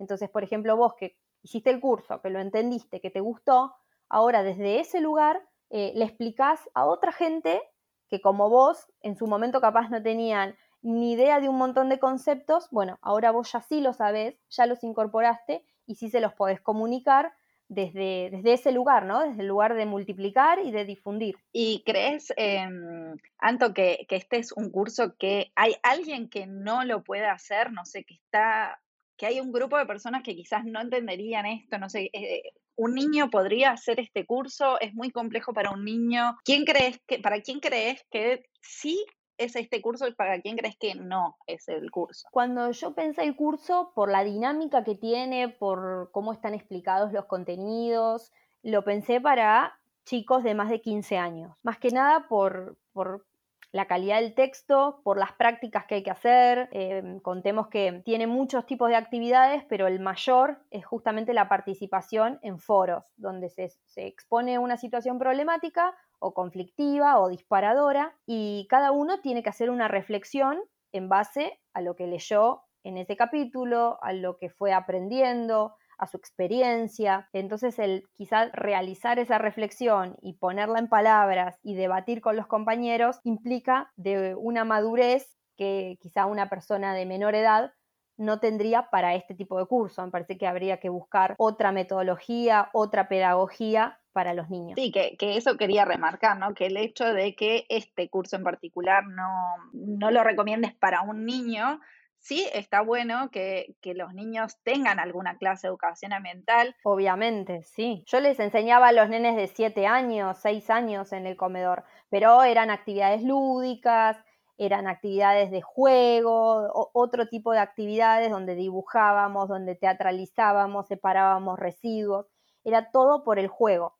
Entonces, por ejemplo, vos que hiciste el curso, que lo entendiste, que te gustó, ahora desde ese lugar eh, le explicás a otra gente que como vos en su momento capaz no tenían ni idea de un montón de conceptos, bueno, ahora vos ya sí lo sabés, ya los incorporaste y sí se los podés comunicar desde, desde ese lugar, ¿no? Desde el lugar de multiplicar y de difundir. ¿Y crees, em, Anto, que, este es un curso que hay alguien que no lo puede hacer? No sé, que está, que hay un grupo de personas que quizás no entenderían esto, no sé, eh, un niño podría hacer este curso, es muy complejo para un niño. ¿Quién crees que, para quién crees que sí es este curso y para quién crees que no es el curso? Cuando yo pensé el curso, por la dinámica que tiene, por cómo están explicados los contenidos, lo pensé para chicos de más de 15 años. Más que nada por, por la calidad del texto, por las prácticas que hay que hacer. Em, contemos que tiene muchos tipos de actividades, pero el mayor es justamente la participación en foros, donde se, se expone una situación problemática o conflictiva o disparadora y cada uno tiene que hacer una reflexión en base a lo que leyó en ese capítulo, a lo que fue aprendiendo, a su experiencia. Entonces, el quizás realizar esa reflexión y ponerla en palabras y debatir con los compañeros implica de una madurez que quizá una persona de menor edad no tendría para este tipo de curso. Me parece que habría que buscar otra metodología, otra pedagogía para los niños. Sí, que, eso quería remarcar, ¿no? Que el hecho de que este curso en particular no, no lo recomiendes para un niño, sí está bueno que, que, los niños tengan alguna clase de educación ambiental. Obviamente, sí. Yo les enseñaba a los nenes de 7 años, 6 años en el comedor, pero eran actividades lúdicas, eran actividades de juego, otro tipo de actividades donde dibujábamos, donde teatralizábamos, separábamos residuos, era todo por el juego.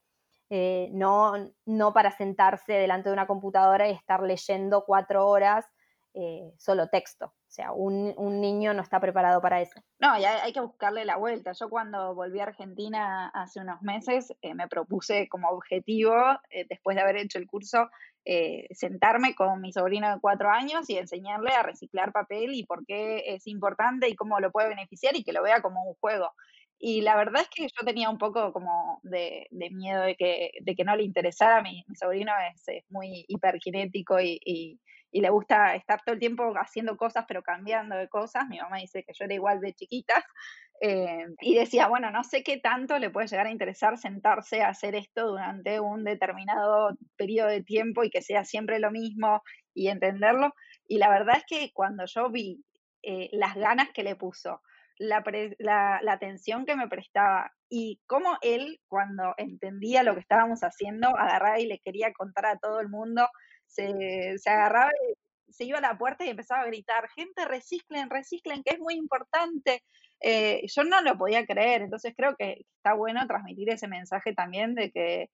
Eh, no, no para sentarse delante de una computadora y estar leyendo cuatro horas eh, solo texto. O sea, un, niño no está preparado para eso. No, hay, que buscarle la vuelta. Yo cuando volví a Argentina hace unos meses eh, me propuse como objetivo, después de haber hecho el curso, sentarme con mi sobrino de cuatro años y enseñarle a reciclar papel y por qué es importante y cómo lo puede beneficiar y que lo vea como un juego. Y la verdad es que yo tenía un poco como de, miedo de que, de que no le interesara. Mi, mi sobrino es, muy hiperkinético y, le gusta estar todo el tiempo haciendo cosas, pero cambiando de cosas. Mi mamá dice que yo era igual de chiquita. Eh, y decía, bueno, no sé qué tanto le puede llegar a interesar sentarse a hacer esto durante un determinado periodo de tiempo y que sea siempre lo mismo y entenderlo. Y la verdad es que cuando yo vi eh, las ganas que le puso, la, la, atención que me prestaba y cómo él, cuando entendía lo que estábamos haciendo, agarraba y le quería contar a todo el mundo, se, se agarraba y se iba a la puerta y empezaba a gritar, gente, reciclen, reciclen, que es muy importante. Eh, yo no lo podía creer, entonces creo que está bueno transmitir ese mensaje también de que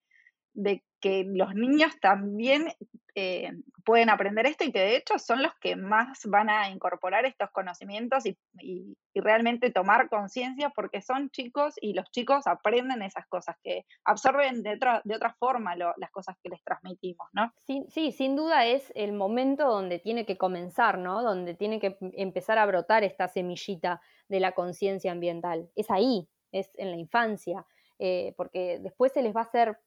de que los niños también eh, pueden aprender esto y que de hecho son los que más van a incorporar estos conocimientos y, realmente tomar conciencia porque son chicos y los chicos aprenden esas cosas, que absorben de otra, de otra forma las cosas que les transmitimos, ¿no? Sí, sí, sin duda es el momento donde tiene que comenzar, ¿no? Donde tiene que empezar a brotar esta semillita de la conciencia ambiental. Es ahí, es en la infancia, eh, porque después se les va a hacer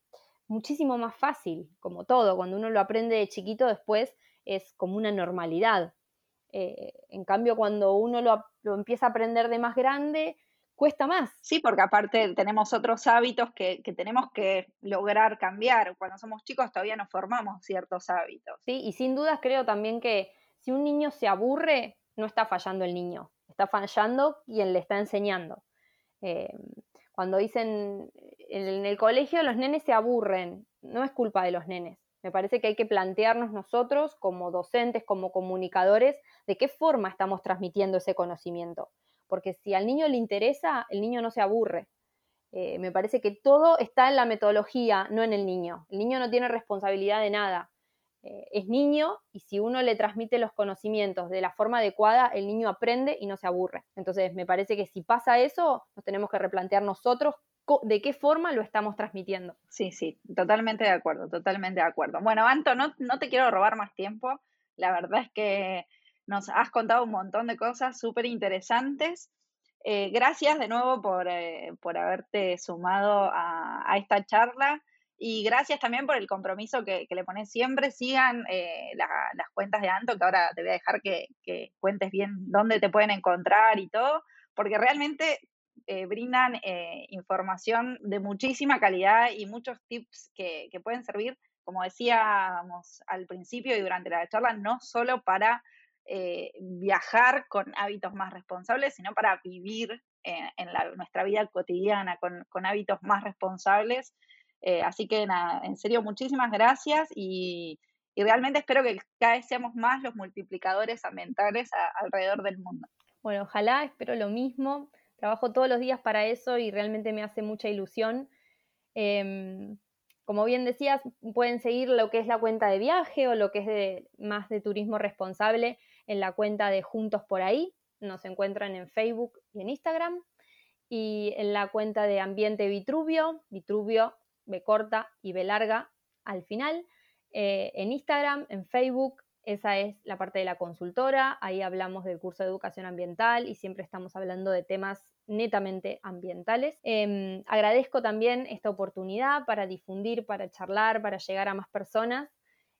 muchísimo más fácil, como todo, cuando uno lo aprende de chiquito después es como una normalidad. Eh, en cambio, cuando uno lo, empieza a aprender de más grande, cuesta más. Sí, porque aparte tenemos otros hábitos que, tenemos que lograr cambiar. Cuando somos chicos todavía nos formamos ciertos hábitos. Sí, y sin dudas creo también que si un niño se aburre, no está fallando el niño, está fallando quien le está enseñando. Eh, cuando dicen en el colegio los nenes se aburren, no es culpa de los nenes. Me parece que hay que plantearnos nosotros como docentes, como comunicadores, de qué forma estamos transmitiendo ese conocimiento. Porque si al niño le interesa, el niño no se aburre. Eh, me parece que todo está en la metodología, no en el niño. El niño no tiene responsabilidad de nada. Eh, es niño y si uno le transmite los conocimientos de la forma adecuada, el niño aprende y no se aburre. Entonces, me parece que si pasa eso, nos tenemos que replantear nosotros de qué forma lo estamos transmitiendo. Sí, sí, totalmente de acuerdo, totalmente de acuerdo. Bueno, Anto, no, no te quiero robar más tiempo. La verdad es que nos has contado un montón de cosas súper interesantes. Eh, gracias de nuevo por, eh, por haberte sumado a, a esta charla. Y gracias también por el compromiso que, le pones siempre. Sigan eh, las cuentas de Anto, que ahora te voy a dejar que, cuentes bien dónde te pueden encontrar y todo, porque realmente eh, brindan eh, información de muchísima calidad y muchos tips que, pueden servir, como decíamos al principio y durante la charla, no solo para viajar con hábitos más responsables, sino para vivir en, nuestra vida cotidiana con, con hábitos más responsables eh, así que nada, en serio, muchísimas gracias y, realmente espero que cada vez seamos más los multiplicadores ambientales alrededor del mundo. Bueno, ojalá, espero lo mismo. Trabajo todos los días para eso y realmente me hace mucha ilusión. Em, como bien decías, pueden seguir lo que es la cuenta de viaje o lo que es más de turismo responsable en la cuenta de Juntos por ahí. Nos encuentran en Facebook y en Instagram. Y en la cuenta de Ambiente Vitruvio, Vitruvio B corta y B larga al final. Eh, en Instagram, en Facebook, esa es la parte de la consultora, ahí hablamos del curso de educación ambiental y siempre estamos hablando de temas netamente ambientales. Em, agradezco también esta oportunidad para difundir, para charlar, para llegar a más personas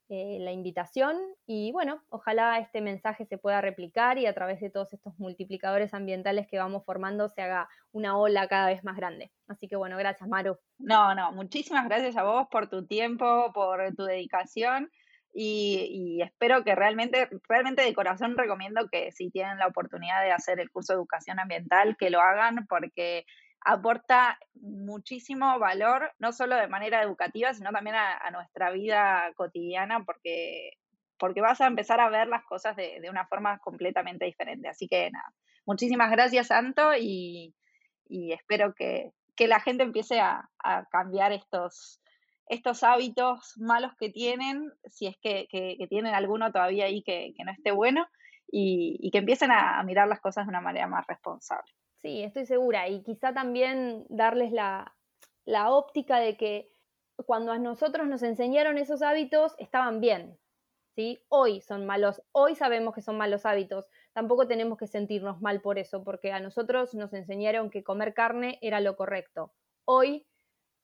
eh, la invitación y bueno, ojalá este mensaje se pueda replicar y a través de todos estos multiplicadores ambientales que vamos formando se haga una ola cada vez más grande. Así que bueno, gracias Maru. No, no, muchísimas gracias a vos por tu tiempo, por tu dedicación. Y, espero que realmente, realmente de corazón recomiendo que si tienen la oportunidad de hacer el curso de educación ambiental, que lo hagan porque aporta muchísimo valor, no solo de manera educativa, sino también a, nuestra vida cotidiana, porque, porque vas a empezar a ver las cosas de, una forma completamente diferente. Así que nada, muchísimas gracias, Santo, y, espero que, la gente empiece a, cambiar estos, estos hábitos malos que tienen, si es que, tienen alguno todavía ahí que, no esté bueno, y, que empiecen a mirar las cosas de una manera más responsable. Sí, estoy segura. Y quizá también darles la, óptica de que cuando a nosotros nos enseñaron esos hábitos estaban bien. ¿sí? Hoy son malos, hoy sabemos que son malos hábitos. Tampoco tenemos que sentirnos mal por eso, porque a nosotros nos enseñaron que comer carne era lo correcto. Hoy,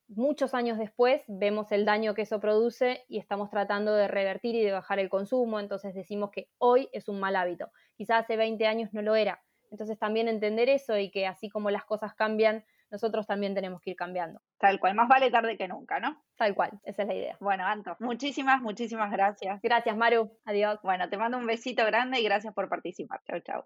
muchos años después, vemos el daño que eso produce y estamos tratando de revertir y de bajar el consumo, entonces decimos que hoy es un mal hábito. Quizá hace 20 años no lo era entonces también entender eso y que así como las cosas cambian, nosotros también tenemos que ir cambiando. Tal cual, más vale tarde que nunca, ¿no? Tal cual, esa es la idea. Bueno, Anto, muchísimas, muchísimas gracias. Gracias, Maru. Adiós. Bueno, te mando un besito grande y gracias por participar. Chau, chau.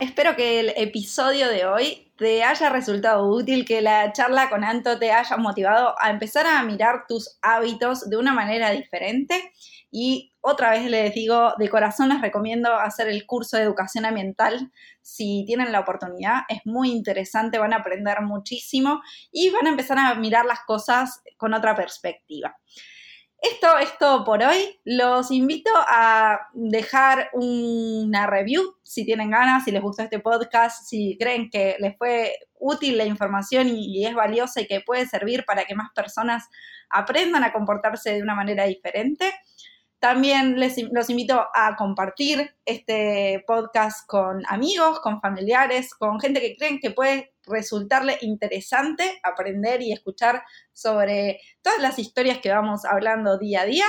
Espero que el episodio de hoy te haya resultado útil, que la charla con Anto te haya motivado a empezar a mirar tus hábitos de una manera diferente. Y otra vez les digo, de corazón les recomiendo hacer el curso de educación ambiental si tienen la oportunidad. Es muy interesante, van a aprender muchísimo y van a empezar a mirar las cosas con otra perspectiva. Esto es todo por hoy. Los invito a dejar una review si tienen ganas, si les gustó este podcast, si creen que les fue útil la información y, es valiosa y que puede servir para que más personas aprendan a comportarse de una manera diferente. También les, los invito a compartir este podcast con amigos, con familiares, con gente que creen que puede resultarle interesante aprender y escuchar sobre todas las historias que vamos hablando día a día.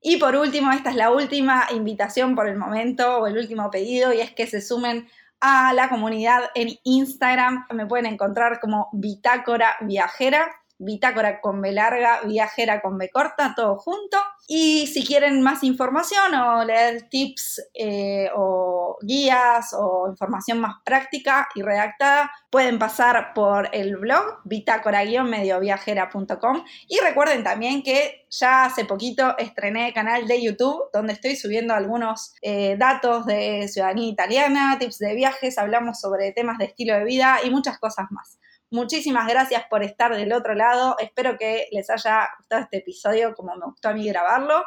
Y por último, esta es la última invitación por el momento o el último pedido y es que se sumen a la comunidad en Instagram. Me pueden encontrar como Bitácora Viajera bitácora con B larga, viajera con B corta, todo junto. Y si quieren más información o leer tips eh, o guías o información más práctica y redactada, pueden pasar por el blog bitácora-medioviajera.com y recuerden también que ya hace poquito estrené canal de YouTube donde estoy subiendo algunos eh, datos de ciudadanía italiana, tips de viajes, hablamos sobre temas de estilo de vida y muchas cosas más. Muchísimas gracias por estar del otro lado. Espero que les haya gustado este episodio como me gustó a mí grabarlo.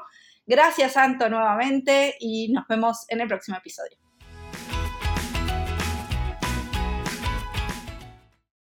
Gracias, Santo, nuevamente y nos vemos en el próximo episodio.